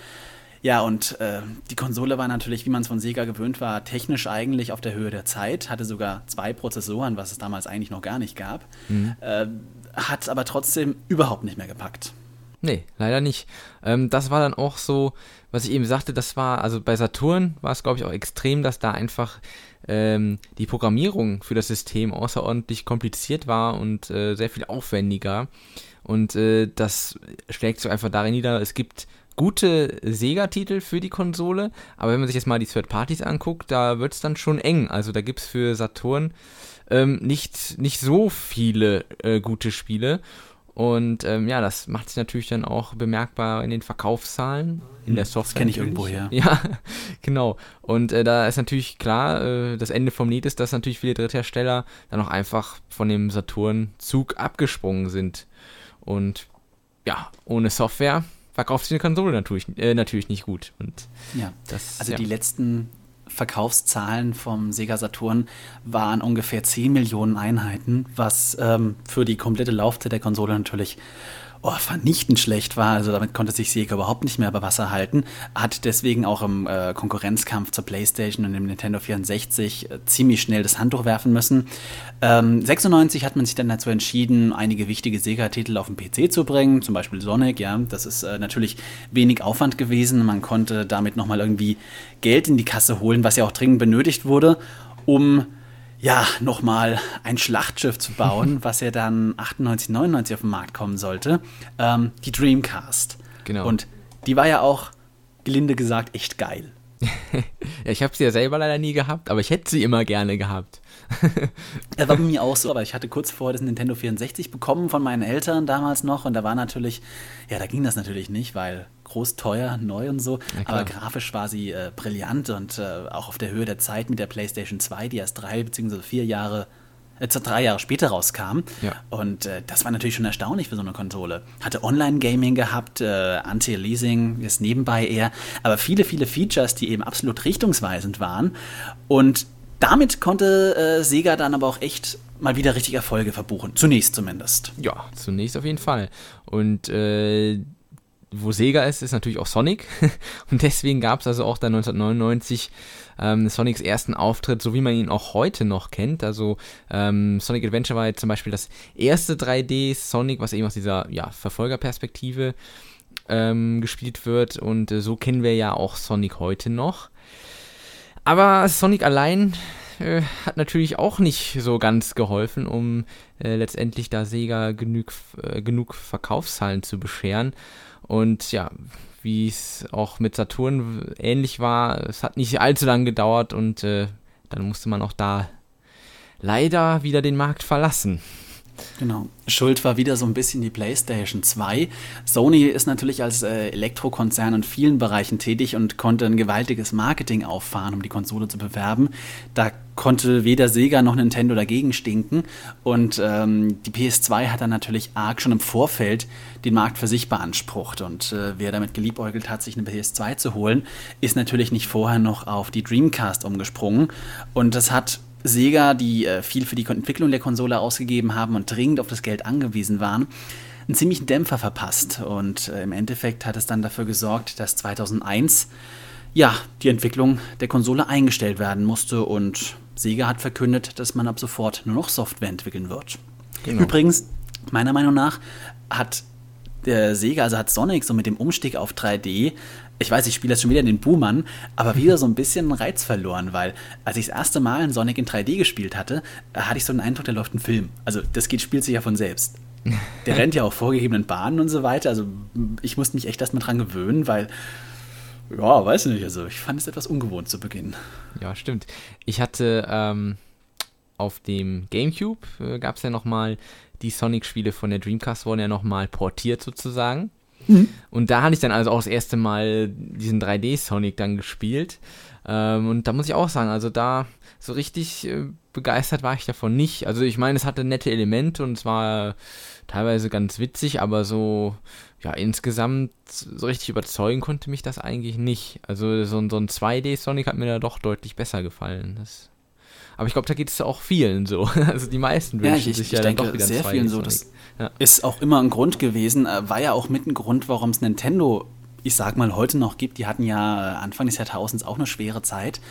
Ja, und äh, die Konsole war natürlich, wie man es von Sega gewöhnt war, technisch eigentlich auf der Höhe der Zeit, hatte sogar zwei Prozessoren, was es damals eigentlich noch gar nicht gab, mhm. äh, hat aber trotzdem überhaupt nicht mehr gepackt. Nee, leider nicht. Ähm, das war dann auch so, was ich eben sagte, das war, also bei Saturn war es, glaube ich, auch extrem, dass da einfach ähm, die Programmierung für das System außerordentlich kompliziert war und äh, sehr viel aufwendiger. Und äh, das schlägt so einfach darin nieder, es gibt gute Sega-Titel für die Konsole, aber wenn man sich jetzt mal die Third Parties anguckt, da wird es dann schon eng. Also da gibt es für Saturn ähm, nicht, nicht so viele äh, gute Spiele. Und ähm, ja, das macht sich natürlich dann auch bemerkbar in den Verkaufszahlen, in der Software. Das kenne ich irgendwo her. [laughs] Ja, genau. Und äh, da ist natürlich klar, äh, das Ende vom Lied ist, dass natürlich viele Dritthersteller dann auch einfach von dem Saturn-Zug abgesprungen sind. Und ja, ohne Software verkauft sich eine Konsole natürlich, äh, natürlich nicht gut. Und ja, das, also ja. die letzten Verkaufszahlen vom Sega Saturn waren ungefähr 10 Millionen Einheiten, was ähm, für die komplette Laufzeit der Konsole natürlich oh, vernichtend schlecht war. Also damit konnte sich Sega überhaupt nicht mehr über Wasser halten. Hat deswegen auch im äh, Konkurrenzkampf zur PlayStation und dem Nintendo 64 äh, ziemlich schnell das Handtuch werfen müssen. Ähm, 96 hat man sich dann dazu entschieden, einige wichtige Sega-Titel auf den PC zu bringen, zum Beispiel Sonic. Ja, das ist äh, natürlich wenig Aufwand gewesen. Man konnte damit nochmal irgendwie Geld in die Kasse holen, was ja auch dringend benötigt wurde, um ja, nochmal ein Schlachtschiff zu bauen, [laughs] was ja dann 98, 99 auf den Markt kommen sollte. Ähm, die Dreamcast. Genau. Und die war ja auch, gelinde gesagt, echt geil. [laughs] ja, ich habe sie ja selber leider nie gehabt, aber ich hätte sie immer gerne gehabt. [laughs] das war bei mir auch so, aber ich hatte kurz vorher das Nintendo 64 bekommen von meinen Eltern damals noch und da war natürlich, ja, da ging das natürlich nicht, weil groß, teuer, neu und so, ja, aber grafisch war sie äh, brillant und äh, auch auf der Höhe der Zeit mit der PlayStation 2, die erst drei bzw. vier Jahre äh, drei Jahre später rauskam. Ja. Und äh, das war natürlich schon erstaunlich für so eine Konsole. Hatte Online-Gaming gehabt, äh, Anti-Leasing ist nebenbei eher, aber viele, viele Features, die eben absolut richtungsweisend waren. Und damit konnte äh, Sega dann aber auch echt mal wieder richtig Erfolge verbuchen. Zunächst zumindest. Ja, zunächst auf jeden Fall. Und äh, wo Sega ist, ist natürlich auch Sonic. [laughs] Und deswegen gab es also auch dann 1999 ähm, Sonics ersten Auftritt, so wie man ihn auch heute noch kennt. Also ähm, Sonic Adventure war jetzt zum Beispiel das erste 3D Sonic, was eben aus dieser ja, Verfolgerperspektive ähm, gespielt wird. Und äh, so kennen wir ja auch Sonic heute noch. Aber Sonic allein äh, hat natürlich auch nicht so ganz geholfen, um äh, letztendlich da Sega genug, äh, genug Verkaufszahlen zu bescheren. Und ja, wie es auch mit Saturn ähnlich war, es hat nicht allzu lange gedauert und äh, dann musste man auch da leider wieder den Markt verlassen. Genau. Schuld war wieder so ein bisschen die PlayStation 2. Sony ist natürlich als äh, Elektrokonzern in vielen Bereichen tätig und konnte ein gewaltiges Marketing auffahren, um die Konsole zu bewerben. Da konnte weder Sega noch Nintendo dagegen stinken. Und ähm, die PS2 hat dann natürlich arg schon im Vorfeld den Markt für sich beansprucht. Und äh, wer damit geliebäugelt hat, sich eine PS2 zu holen, ist natürlich nicht vorher noch auf die Dreamcast umgesprungen. Und das hat Sega, die äh, viel für die Entwicklung der Konsole ausgegeben haben und dringend auf das Geld angewiesen waren, einen ziemlichen Dämpfer verpasst. Und äh, im Endeffekt hat es dann dafür gesorgt, dass 2001 ja, die Entwicklung der Konsole eingestellt werden musste und Sega hat verkündet, dass man ab sofort nur noch Software entwickeln wird. Genau. Übrigens, meiner Meinung nach hat der Sega, also hat Sonic so mit dem Umstieg auf 3D ich weiß, ich spiele jetzt schon wieder den Boomern, aber [laughs] wieder so ein bisschen Reiz verloren, weil als ich das erste Mal in Sonic in 3D gespielt hatte, hatte ich so den Eindruck, da läuft ein Film. Also das geht, spielt sich ja von selbst. [laughs] Der rennt ja auf vorgegebenen Bahnen und so weiter. Also ich musste mich echt erstmal dran gewöhnen, weil, ja, weiß nicht, also ich fand es etwas ungewohnt zu Beginn. Ja, stimmt. Ich hatte ähm, auf dem Gamecube, äh, gab es ja nochmal die Sonic-Spiele von der Dreamcast, wurden ja nochmal portiert sozusagen. Mhm. Und da hatte ich dann also auch das erste Mal diesen 3D-Sonic dann gespielt. Ähm, und da muss ich auch sagen, also da so richtig äh, begeistert war ich davon nicht. Also ich meine, es hatte nette Elemente und es war teilweise ganz witzig, aber so, ja, insgesamt so richtig überzeugen konnte mich das eigentlich nicht. Also so, so ein 2D-Sonic hat mir da doch deutlich besser gefallen. Das aber ich glaube, da geht es auch vielen so. [laughs] Also die meisten wünschen ja, ich, sich ich ja denke, dann doch wieder sehr vielen so. Das ja. ist auch immer ein Grund gewesen. Äh, war ja auch mit ein Grund, warum es Nintendo, ich sag mal, heute noch gibt. Die hatten ja äh, Anfang des Jahrtausends auch eine schwere Zeit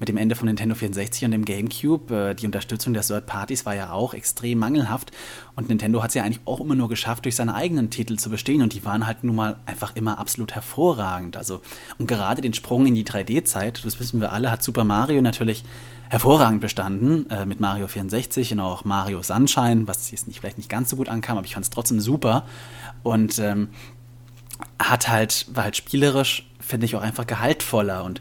mit dem Ende von Nintendo 64 und dem GameCube. Äh, die Unterstützung der Third Parties war ja auch extrem mangelhaft. Und Nintendo hat es ja eigentlich auch immer nur geschafft, durch seine eigenen Titel zu bestehen. Und die waren halt nun mal einfach immer absolut hervorragend. Also, und gerade den Sprung in die 3D-Zeit, das wissen wir alle, hat Super Mario natürlich hervorragend bestanden äh, mit Mario 64 und auch Mario Sunshine, was jetzt nicht, vielleicht nicht ganz so gut ankam, aber ich fand es trotzdem super. Und ähm, hat halt, war halt spielerisch, finde ich, auch einfach gehaltvoller. Und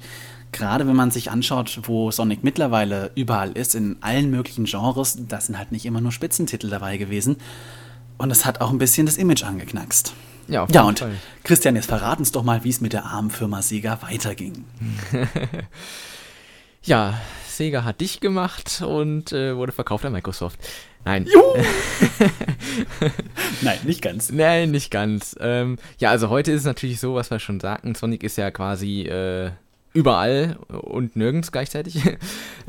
gerade wenn man sich anschaut, wo Sonic mittlerweile überall ist, in allen möglichen Genres, da sind halt nicht immer nur Spitzentitel dabei gewesen. Und es hat auch ein bisschen das Image angeknackst. Ja, ja und Fall. Christian, jetzt verraten uns doch mal, wie es mit der armen Firma Sega weiterging. [laughs] [laughs] ja, Sega hat dich gemacht und äh, wurde verkauft an Microsoft. Nein. [laughs] Nein, nicht ganz. Nein, nicht ganz. Ähm, ja, also heute ist es natürlich so, was wir schon sagten. Sonic ist ja quasi äh, überall und nirgends gleichzeitig. [laughs]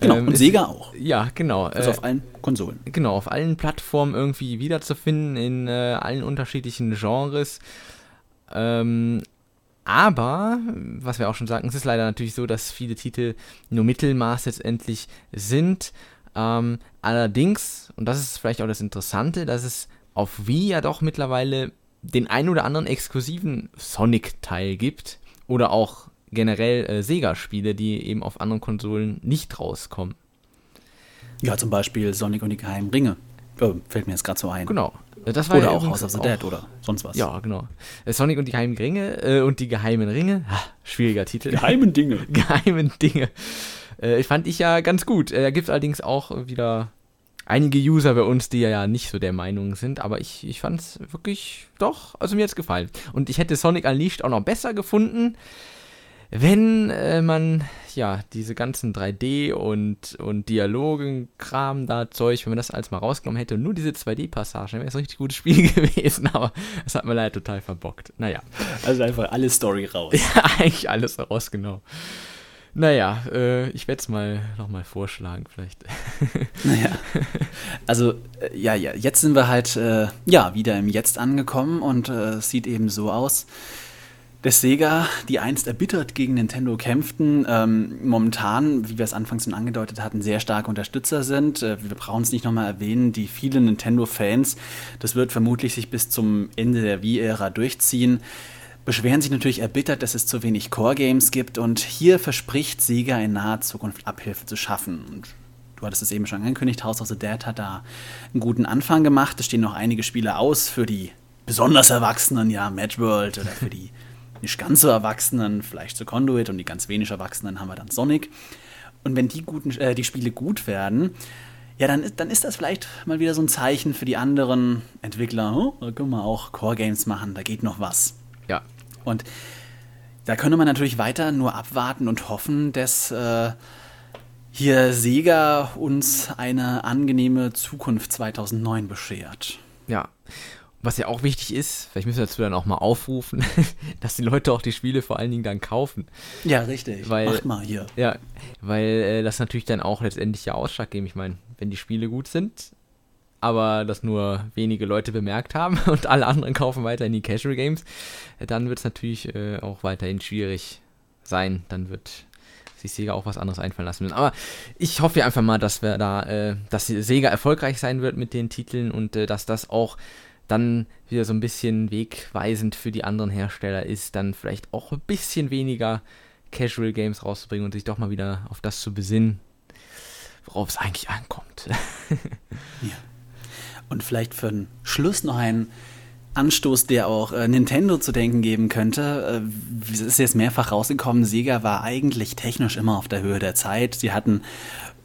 Genau, ähm, und Sega auch. Ja, genau. Also äh, auf allen Konsolen. Genau, auf allen Plattformen irgendwie wiederzufinden, in äh, allen unterschiedlichen Genres. Ähm, aber, was wir auch schon sagten, es ist leider natürlich so, dass viele Titel nur Mittelmaß letztendlich sind. Ähm, allerdings, und das ist vielleicht auch das Interessante, dass es auf Wii ja doch mittlerweile den ein oder anderen exklusiven Sonic-Teil gibt. Oder auch generell äh, Sega-Spiele, die eben auf anderen Konsolen nicht rauskommen. Ja, zum Beispiel Sonic und die geheimen Ringe. Oh, fällt mir jetzt gerade so ein. Genau. Das war oder ja auch House of the Dead oder sonst was. Ja, genau. Äh, Sonic und die geheimen Ringe äh, und die geheimen Ringe. Ha, schwieriger Titel. Geheimen Dinge. [laughs] geheimen Dinge. Äh, fand ich ja ganz gut. Äh, da gibt es allerdings auch wieder einige User bei uns, die ja nicht so der Meinung sind, aber ich, ich fand es wirklich doch, also mir jetzt gefallen. Und ich hätte Sonic Unleashed auch noch besser gefunden, wenn äh, man ja diese ganzen 3D und, und Dialogen-Kram da Zeug, wenn man das alles mal rausgenommen hätte und nur diese 2D-Passagen, wäre es ein richtig gutes Spiel [laughs] gewesen, aber das hat mir leider total verbockt. Naja. Also einfach alle Story raus. Ja, [laughs] eigentlich alles raus, genau. Naja, äh, ich werde es mal nochmal vorschlagen, vielleicht. [laughs] Naja, also äh, ja, ja, jetzt sind wir halt äh, ja wieder im Jetzt angekommen und äh, es sieht eben so aus, dass Sega, die einst erbittert gegen Nintendo kämpften, ähm, momentan, wie wir es anfangs schon angedeutet hatten, sehr starke Unterstützer sind. Äh, wir brauchen es nicht nochmal erwähnen, die vielen Nintendo-Fans, das wird vermutlich sich bis zum Ende der Wii-Ära durchziehen, beschweren sich natürlich erbittert, dass es zu wenig Core-Games gibt und hier verspricht Sega in naher Zukunft Abhilfe zu schaffen. Und du hattest es eben schon angekündigt, House of the Dead hat da einen guten Anfang gemacht. Es stehen noch einige Spiele aus für die besonders Erwachsenen, ja, Mad World oder für die nicht ganz so Erwachsenen, vielleicht so Conduit und die ganz wenig Erwachsenen haben wir dann Sonic. Und wenn die, guten, äh, die Spiele gut werden, ja, dann ist, dann ist das vielleicht mal wieder so ein Zeichen für die anderen Entwickler. Oh, da können wir auch Core-Games machen, da geht noch was. Ja. Und da könnte man natürlich weiter nur abwarten und hoffen, dass äh, hier Sega uns eine angenehme Zukunft 2009 beschert. Ja. Was ja auch wichtig ist, vielleicht müssen wir dazu dann auch mal aufrufen, [laughs] dass die Leute auch die Spiele vor allen Dingen dann kaufen. Ja, richtig. Weil, Macht mal hier. Ja, weil äh, das natürlich dann auch letztendlich ja Ausschlag geben. Ich meine, wenn die Spiele gut sind, aber das nur wenige Leute bemerkt haben [laughs] und alle anderen kaufen weiterhin die Casual Games, dann wird es natürlich äh, auch weiterhin schwierig sein. Dann wird sich Sega auch was anderes einfallen lassen müssen. Aber ich hoffe einfach mal, dass wir da, äh, dass Sega erfolgreich sein wird mit den Titeln und äh, dass das auch dann wieder so ein bisschen wegweisend für die anderen Hersteller ist, dann vielleicht auch ein bisschen weniger Casual Games rauszubringen und sich doch mal wieder auf das zu besinnen, worauf es eigentlich ankommt. [laughs] ja. Und vielleicht für den Schluss noch ein Anstoß, der auch äh, Nintendo zu denken geben könnte. Äh, es ist jetzt mehrfach rausgekommen, Sega war eigentlich technisch immer auf der Höhe der Zeit. Sie hatten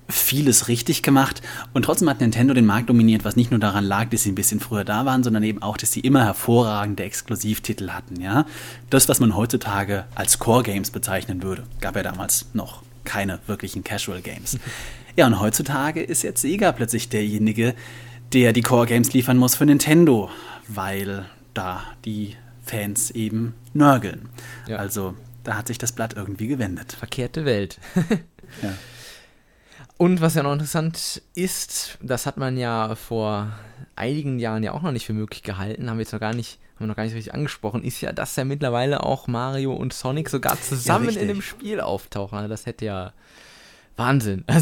vieles richtig gemacht und trotzdem hat Nintendo den Markt dominiert, was nicht nur daran lag, dass sie ein bisschen früher da waren, sondern eben auch, dass sie immer hervorragende Exklusivtitel hatten, ja. Das, was man heutzutage als Core Games bezeichnen würde, gab ja damals noch keine wirklichen Casual Games. [laughs] Ja, und heutzutage ist jetzt Sega plötzlich derjenige, der die Core Games liefern muss für Nintendo, weil da die Fans eben nörgeln. Ja. Also da hat sich das Blatt irgendwie gewendet. Verkehrte Welt. [laughs] ja. Und was ja noch interessant ist, das hat man ja vor einigen Jahren ja auch noch nicht für möglich gehalten, haben wir jetzt noch gar nicht, haben wir noch gar nicht richtig angesprochen, ist ja, dass ja mittlerweile auch Mario und Sonic sogar zusammen ja, in dem Spiel auftauchen. Also das hätte ja Wahnsinn. [laughs]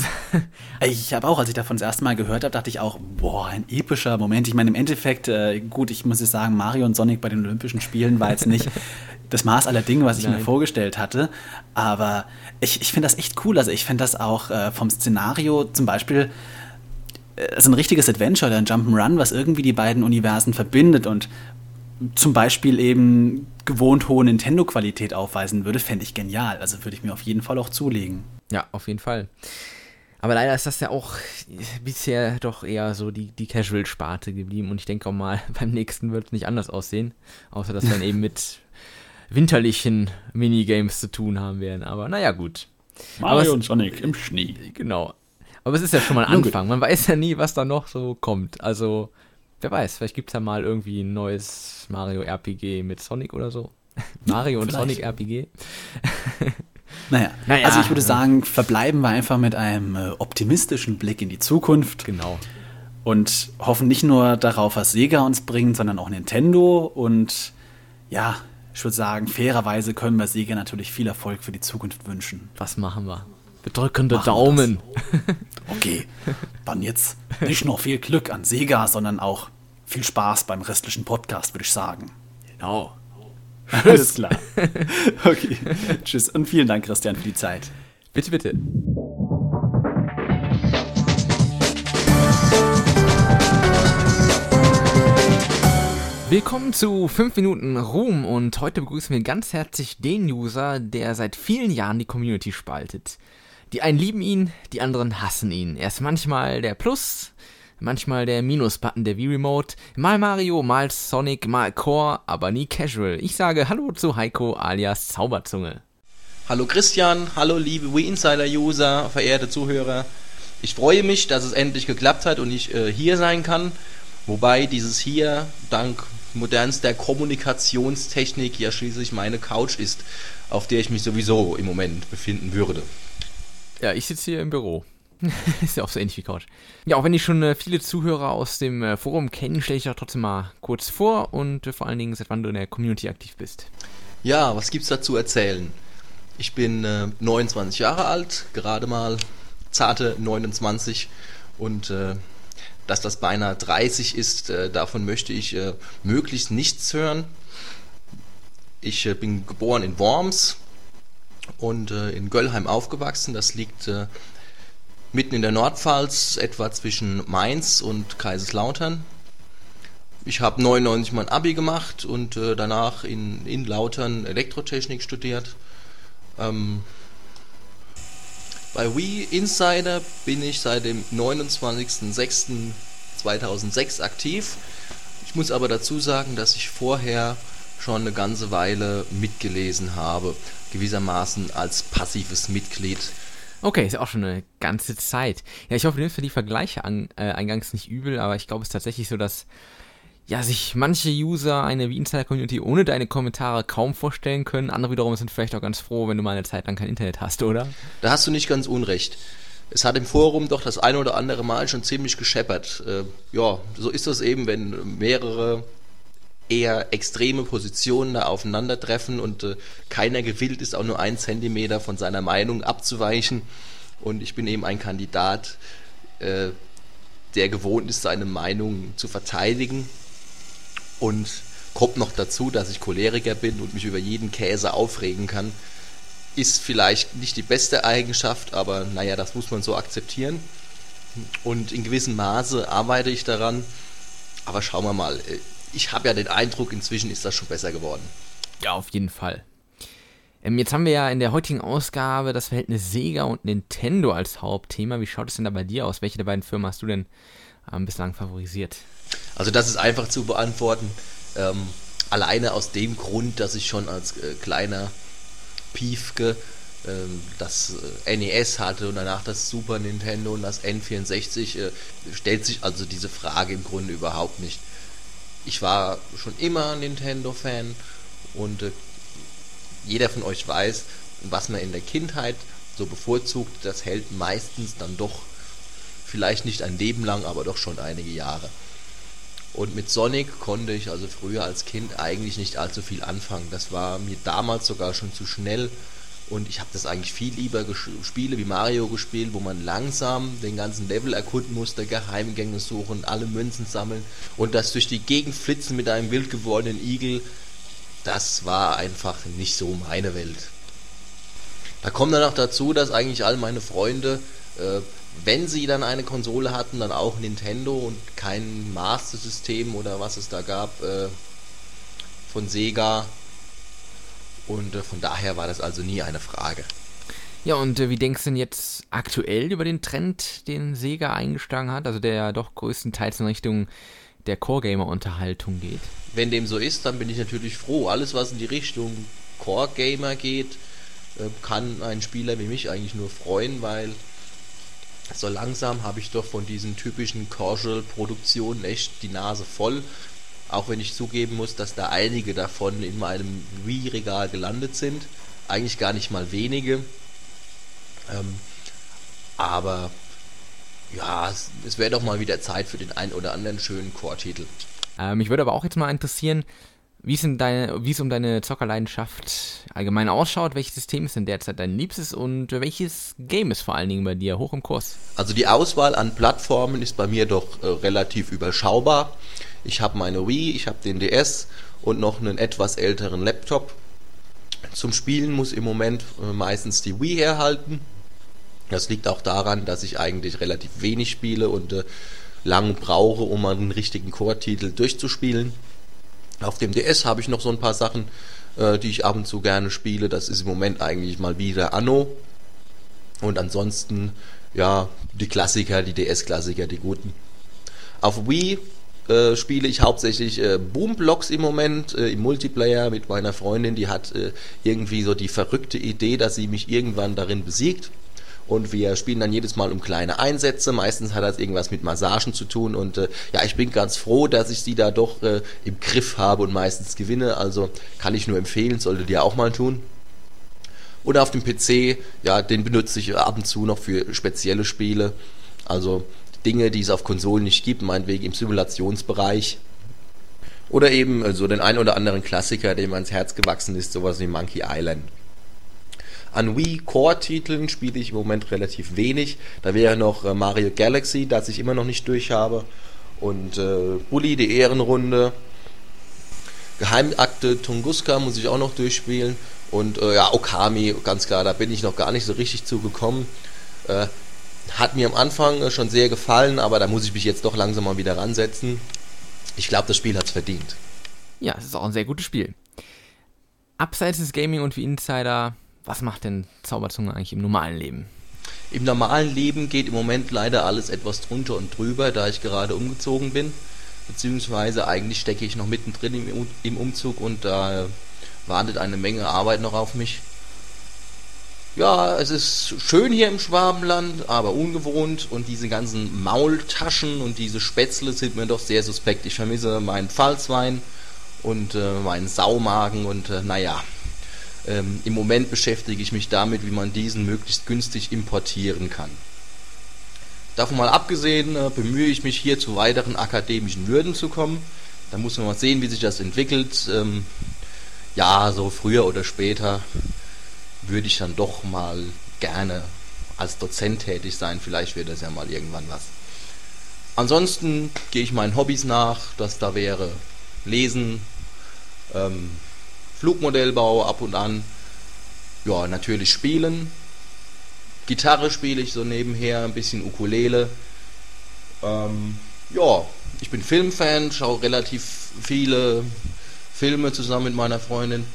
Also ich habe auch, als ich davon das erste Mal gehört habe, dachte ich auch, boah, ein epischer Moment. Ich meine, im Endeffekt, äh, gut, ich muss jetzt sagen, Mario und Sonic bei den Olympischen Spielen war jetzt nicht [laughs] das Maß aller Dinge, was ich Nein. mir vorgestellt hatte. Aber ich, ich finde das echt cool. Also ich finde das auch äh, vom Szenario zum Beispiel äh, also ein richtiges Adventure oder ein Jump'n'Run, was irgendwie die beiden Universen verbindet und zum Beispiel eben gewohnt hohe Nintendo-Qualität aufweisen würde, fände ich genial. Also würde ich mir auf jeden Fall auch zulegen. Ja, auf jeden Fall. Aber leider ist das ja auch bisher doch eher so die, die Casual-Sparte geblieben. Und ich denke auch mal, [laughs] beim nächsten wird es nicht anders aussehen. Außer dass wir dann [laughs] eben mit winterlichen Minigames zu tun haben werden. Aber naja, gut. Mario und Sonic im Schnee. Genau. Aber es ist ja schon mal ein Anfang. Man weiß ja nie, was da noch so kommt. Also, wer weiß, vielleicht gibt es ja mal irgendwie ein neues Mario RPG mit Sonic oder so. [laughs] Mario und Sonic RPG. [laughs] Naja, naja, also ich würde sagen, verbleiben wir einfach mit einem äh, optimistischen Blick in die Zukunft. Genau. Und hoffen nicht nur darauf, was Sega uns bringt, sondern auch Nintendo. Und ja, ich würde sagen, fairerweise können wir Sega natürlich viel Erfolg für die Zukunft wünschen. Was machen wir? Bedrückende Daumen. [laughs] Okay, dann jetzt nicht nur viel Glück an Sega, sondern auch viel Spaß beim restlichen Podcast, würde ich sagen. Genau. Alles klar. [laughs] Okay. Tschüss und vielen Dank, Christian, für die Zeit. Bitte, bitte. Willkommen zu 5 Minuten Ruhm und heute begrüßen wir ganz herzlich den User, der seit vielen Jahren die Community spaltet. Die einen lieben ihn, die anderen hassen ihn. Er ist manchmal der Plus, manchmal der Minus-Button der Wii-Remote, mal Mario, mal Sonic, mal Core, aber nie Casual. Ich sage Hallo zu Heiko alias Zauberzunge. Hallo Christian, hallo liebe Wii Insider User, verehrte Zuhörer. Ich freue mich, dass es endlich geklappt hat und ich äh, hier sein kann. Wobei dieses hier dank modernster Kommunikationstechnik ja schließlich meine Couch ist, auf der ich mich sowieso im Moment befinden würde. Ja, ich sitze hier im Büro. [laughs] ist ja auch so ähnlich wie Couch. Ja, auch wenn ich schon äh, viele Zuhörer aus dem äh, Forum kenne, stelle ich doch trotzdem mal kurz vor und äh, vor allen Dingen, seit wann du in der Community aktiv bist. Ja, was gibt's da zu erzählen? Ich bin 29 Jahre alt, gerade mal zarte 29 und dass das beinahe 30 ist, davon möchte ich möglichst nichts hören. Ich bin geboren in Worms und in Göllheim aufgewachsen. Das liegt mitten in der Nordpfalz, etwa zwischen Mainz und Kaiserslautern. Ich habe 99 mein Abi gemacht und äh, danach in, in Lautern Elektrotechnik studiert. Ähm, bei Wii Insider bin ich seit dem 29.06.2006 aktiv. Ich muss aber dazu sagen, dass ich vorher schon eine ganze Weile mitgelesen habe, gewissermaßen als passives Mitglied Okay, ist auch schon eine ganze Zeit. Ja, ich hoffe, du nimmst für die Vergleiche an, äh, eingangs nicht übel, aber ich glaube, es ist tatsächlich so, dass ja, sich manche User eine wie Insider-Community ohne deine Kommentare kaum vorstellen können. Andere wiederum sind vielleicht auch ganz froh, wenn du mal eine Zeit lang kein Internet hast, oder? Da hast du nicht ganz unrecht. Es hat im Forum doch das eine oder andere Mal schon ziemlich gescheppert. Äh, ja, so ist das eben, wenn mehrere eher extreme Positionen da aufeinandertreffen und äh, keiner gewillt ist, auch nur ein Zentimeter von seiner Meinung abzuweichen. Und ich bin eben ein Kandidat, äh, der gewohnt ist, seine Meinung zu verteidigen. Und kommt noch dazu, dass ich Choleriker bin und mich über jeden Käse aufregen kann. Ist vielleicht nicht die beste Eigenschaft, aber naja, das muss man so akzeptieren. Und in gewissem Maße arbeite ich daran. Aber schauen wir mal, äh, ich habe ja den Eindruck, inzwischen ist das schon besser geworden. Ja, auf jeden Fall. Ähm, jetzt haben wir ja in der heutigen Ausgabe das Verhältnis Sega und Nintendo als Hauptthema. Wie schaut es denn da bei dir aus? Welche der beiden Firmen hast du denn ähm, bislang favorisiert? Also das ist einfach zu beantworten. Ähm, alleine aus dem Grund, dass ich schon als äh, kleiner Piefke ähm, das äh, NES hatte und danach das Super Nintendo und das N64, äh, stellt sich also diese Frage im Grunde überhaupt nicht ich war schon immer Nintendo-Fan und äh, jeder von euch weiß, was man in der Kindheit so bevorzugt, das hält meistens dann doch vielleicht nicht ein Leben lang, aber doch schon einige Jahre. Und mit Sonic konnte ich also früher als Kind eigentlich nicht allzu viel anfangen. Das war mir damals sogar schon zu schnell und ich habe das eigentlich viel lieber Spiele wie Mario gespielt, wo man langsam den ganzen Level erkunden musste, Geheimgänge suchen, alle Münzen sammeln und das durch die Gegend flitzen mit einem wild gewordenen Igel. Das war einfach nicht so meine Welt. Da kommt dann noch dazu, dass eigentlich all meine Freunde, äh, wenn sie dann eine Konsole hatten, dann auch Nintendo und kein Master System oder was es da gab äh, von Sega und äh, von daher war das also nie eine Frage. Ja, und äh, wie denkst du denn jetzt aktuell über den Trend, den Sega eingeschlagen hat, also der ja doch größtenteils in Richtung der Core-Gamer-Unterhaltung geht? Wenn dem so ist, dann bin ich natürlich froh. Alles, was in die Richtung Core-Gamer geht, äh, kann ein Spieler wie mich eigentlich nur freuen, weil so langsam habe ich doch von diesen typischen Casual-Produktionen echt die Nase voll. Auch wenn ich zugeben muss, dass da einige davon in meinem Wii-Regal gelandet sind. eigentlich gar nicht mal wenige. Ähm, aber ja, es, es wäre doch mal wieder Zeit für den einen oder anderen schönen Core-Titel. Äh, mich würde aber auch jetzt mal interessieren, wie es, deine, wie es um deine Zockerleidenschaft allgemein ausschaut. Welches System ist denn derzeit dein liebstes und welches Game ist vor allen Dingen bei dir hoch im Kurs? Also die Auswahl an Plattformen ist bei mir doch äh, relativ überschaubar. Ich habe meine Wii, ich habe den DS und noch einen etwas älteren Laptop. Zum Spielen muss im Moment äh, meistens die Wii herhalten. Das liegt auch daran, dass ich eigentlich relativ wenig spiele und äh, lang brauche, um einen richtigen Core-Titel durchzuspielen. Auf dem DS habe ich noch so ein paar Sachen, äh, die ich ab und zu gerne spiele. Das ist im Moment eigentlich mal wieder Anno. Und ansonsten, ja, die Klassiker, die DS-Klassiker, die guten. Auf Wii äh, spiele ich hauptsächlich äh, Boomblocks im Moment äh, im Multiplayer mit meiner Freundin. Die hat äh, irgendwie so die verrückte Idee, dass sie mich irgendwann darin besiegt und wir spielen dann jedes Mal um kleine Einsätze. Meistens hat das irgendwas mit Massagen zu tun und äh, ja, ich bin ganz froh, dass ich sie da doch äh, im Griff habe und meistens gewinne. Also kann ich nur empfehlen, solltet ihr auch mal tun. Oder auf dem PC, ja, den benutze ich ab und zu noch für spezielle Spiele. Also Dinge, die es auf Konsolen nicht gibt, meinetwegen im Simulationsbereich. Oder eben so den ein oder anderen Klassiker, dem ans Herz gewachsen ist, sowas wie Monkey Island. An Wii Core-Titeln spiele ich im Moment relativ wenig. Da wäre noch äh, Mario Galaxy, das ich immer noch nicht durch habe. Und äh, Bully, die Ehrenrunde. Geheimakte Tunguska muss ich auch noch durchspielen. Und äh, ja, Okami, ganz klar, da bin ich noch gar nicht so richtig zugekommen. Äh, hat mir am Anfang äh, schon sehr gefallen, aber da muss ich mich jetzt doch langsam mal wieder ransetzen. Ich glaube, das Spiel hat es verdient. Ja, es ist auch ein sehr gutes Spiel. Abseits des Gaming und wie Insider was macht denn Zauberzunge eigentlich im normalen Leben? Im normalen Leben geht im Moment leider alles etwas drunter und drüber, da ich gerade umgezogen bin. Beziehungsweise eigentlich stecke ich noch mittendrin im, im Umzug und da wartet eine Menge Arbeit noch auf mich. Ja, es ist schön hier im Schwabenland, aber ungewohnt und diese ganzen Maultaschen und diese Spätzle sind mir doch sehr suspekt. Ich vermisse meinen Pfalzwein und äh, meinen Saumagen und äh, naja, ähm, Im Moment beschäftige ich mich damit, wie man diesen möglichst günstig importieren kann. Davon mal abgesehen äh, bemühe ich mich hier zu weiteren akademischen Würden zu kommen. Da muss man mal sehen, wie sich das entwickelt. Ähm, ja, so früher oder später würde ich dann doch mal gerne als Dozent tätig sein. Vielleicht wird das ja mal irgendwann was. Ansonsten gehe ich meinen Hobbys nach, das da wäre Lesen, ähm, Flugmodellbau ab und an. Ja, natürlich spielen. Gitarre spiele ich so nebenher, ein bisschen Ukulele. Ähm, ja, ich bin Filmfan, schaue relativ viele Filme zusammen mit meiner Freundin.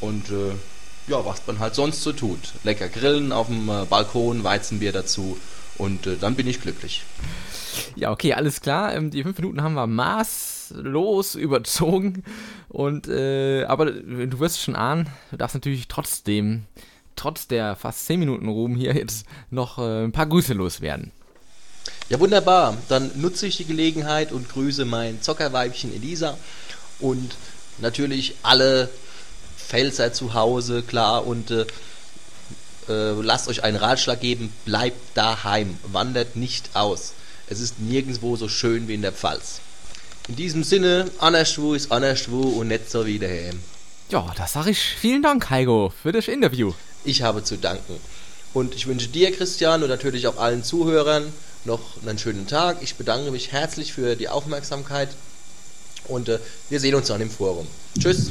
Und äh, ja, was man halt sonst so tut. Lecker grillen auf dem äh, Balkon, Weizenbier dazu und äh, dann bin ich glücklich. Ja, okay, alles klar. Ähm, die fünf Minuten haben wir maßlos [laughs] überzogen. Und äh, aber du wirst schon ahnen, du darfst natürlich trotzdem, trotz der fast zehn Minuten Ruhm hier jetzt noch äh, ein paar Grüße loswerden. Ja, wunderbar. Dann nutze ich die Gelegenheit und grüße mein Zockerweibchen Elisa und natürlich alle Pfälzer zu Hause, klar, und äh, äh, lasst euch einen Ratschlag geben, bleibt daheim, wandert nicht aus. Es ist nirgendwo so schön wie in der Pfalz. In diesem Sinne, anderswo ist anderswo und nicht so wie daheim. Ja, das sage ich. Vielen Dank, Heiko, für das Interview. Ich habe zu danken. Und ich wünsche dir, Christian, und natürlich auch allen Zuhörern noch einen schönen Tag. Ich bedanke mich herzlich für die Aufmerksamkeit und äh, wir sehen uns dann im Forum. Tschüss.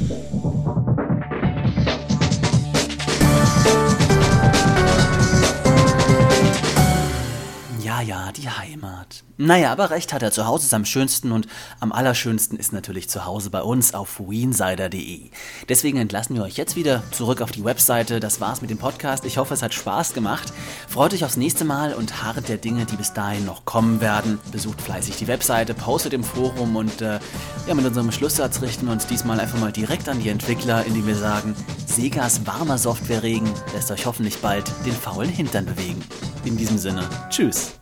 Ja, die Heimat. Naja, aber recht hat er. Zu Hause ist am schönsten und am allerschönsten ist natürlich zu Hause bei uns auf weensider.de. Deswegen entlassen wir euch jetzt wieder zurück auf die Webseite. Das war's mit dem Podcast. Ich hoffe, es hat Spaß gemacht. Freut euch aufs nächste Mal und harret der Dinge, die bis dahin noch kommen werden. Besucht fleißig die Webseite, postet im Forum und äh, ja, mit unserem Schlusssatz richten wir uns diesmal einfach mal direkt an die Entwickler, indem wir sagen, Segas warmer Softwareregen lässt euch hoffentlich bald den faulen Hintern bewegen. In diesem Sinne, tschüss.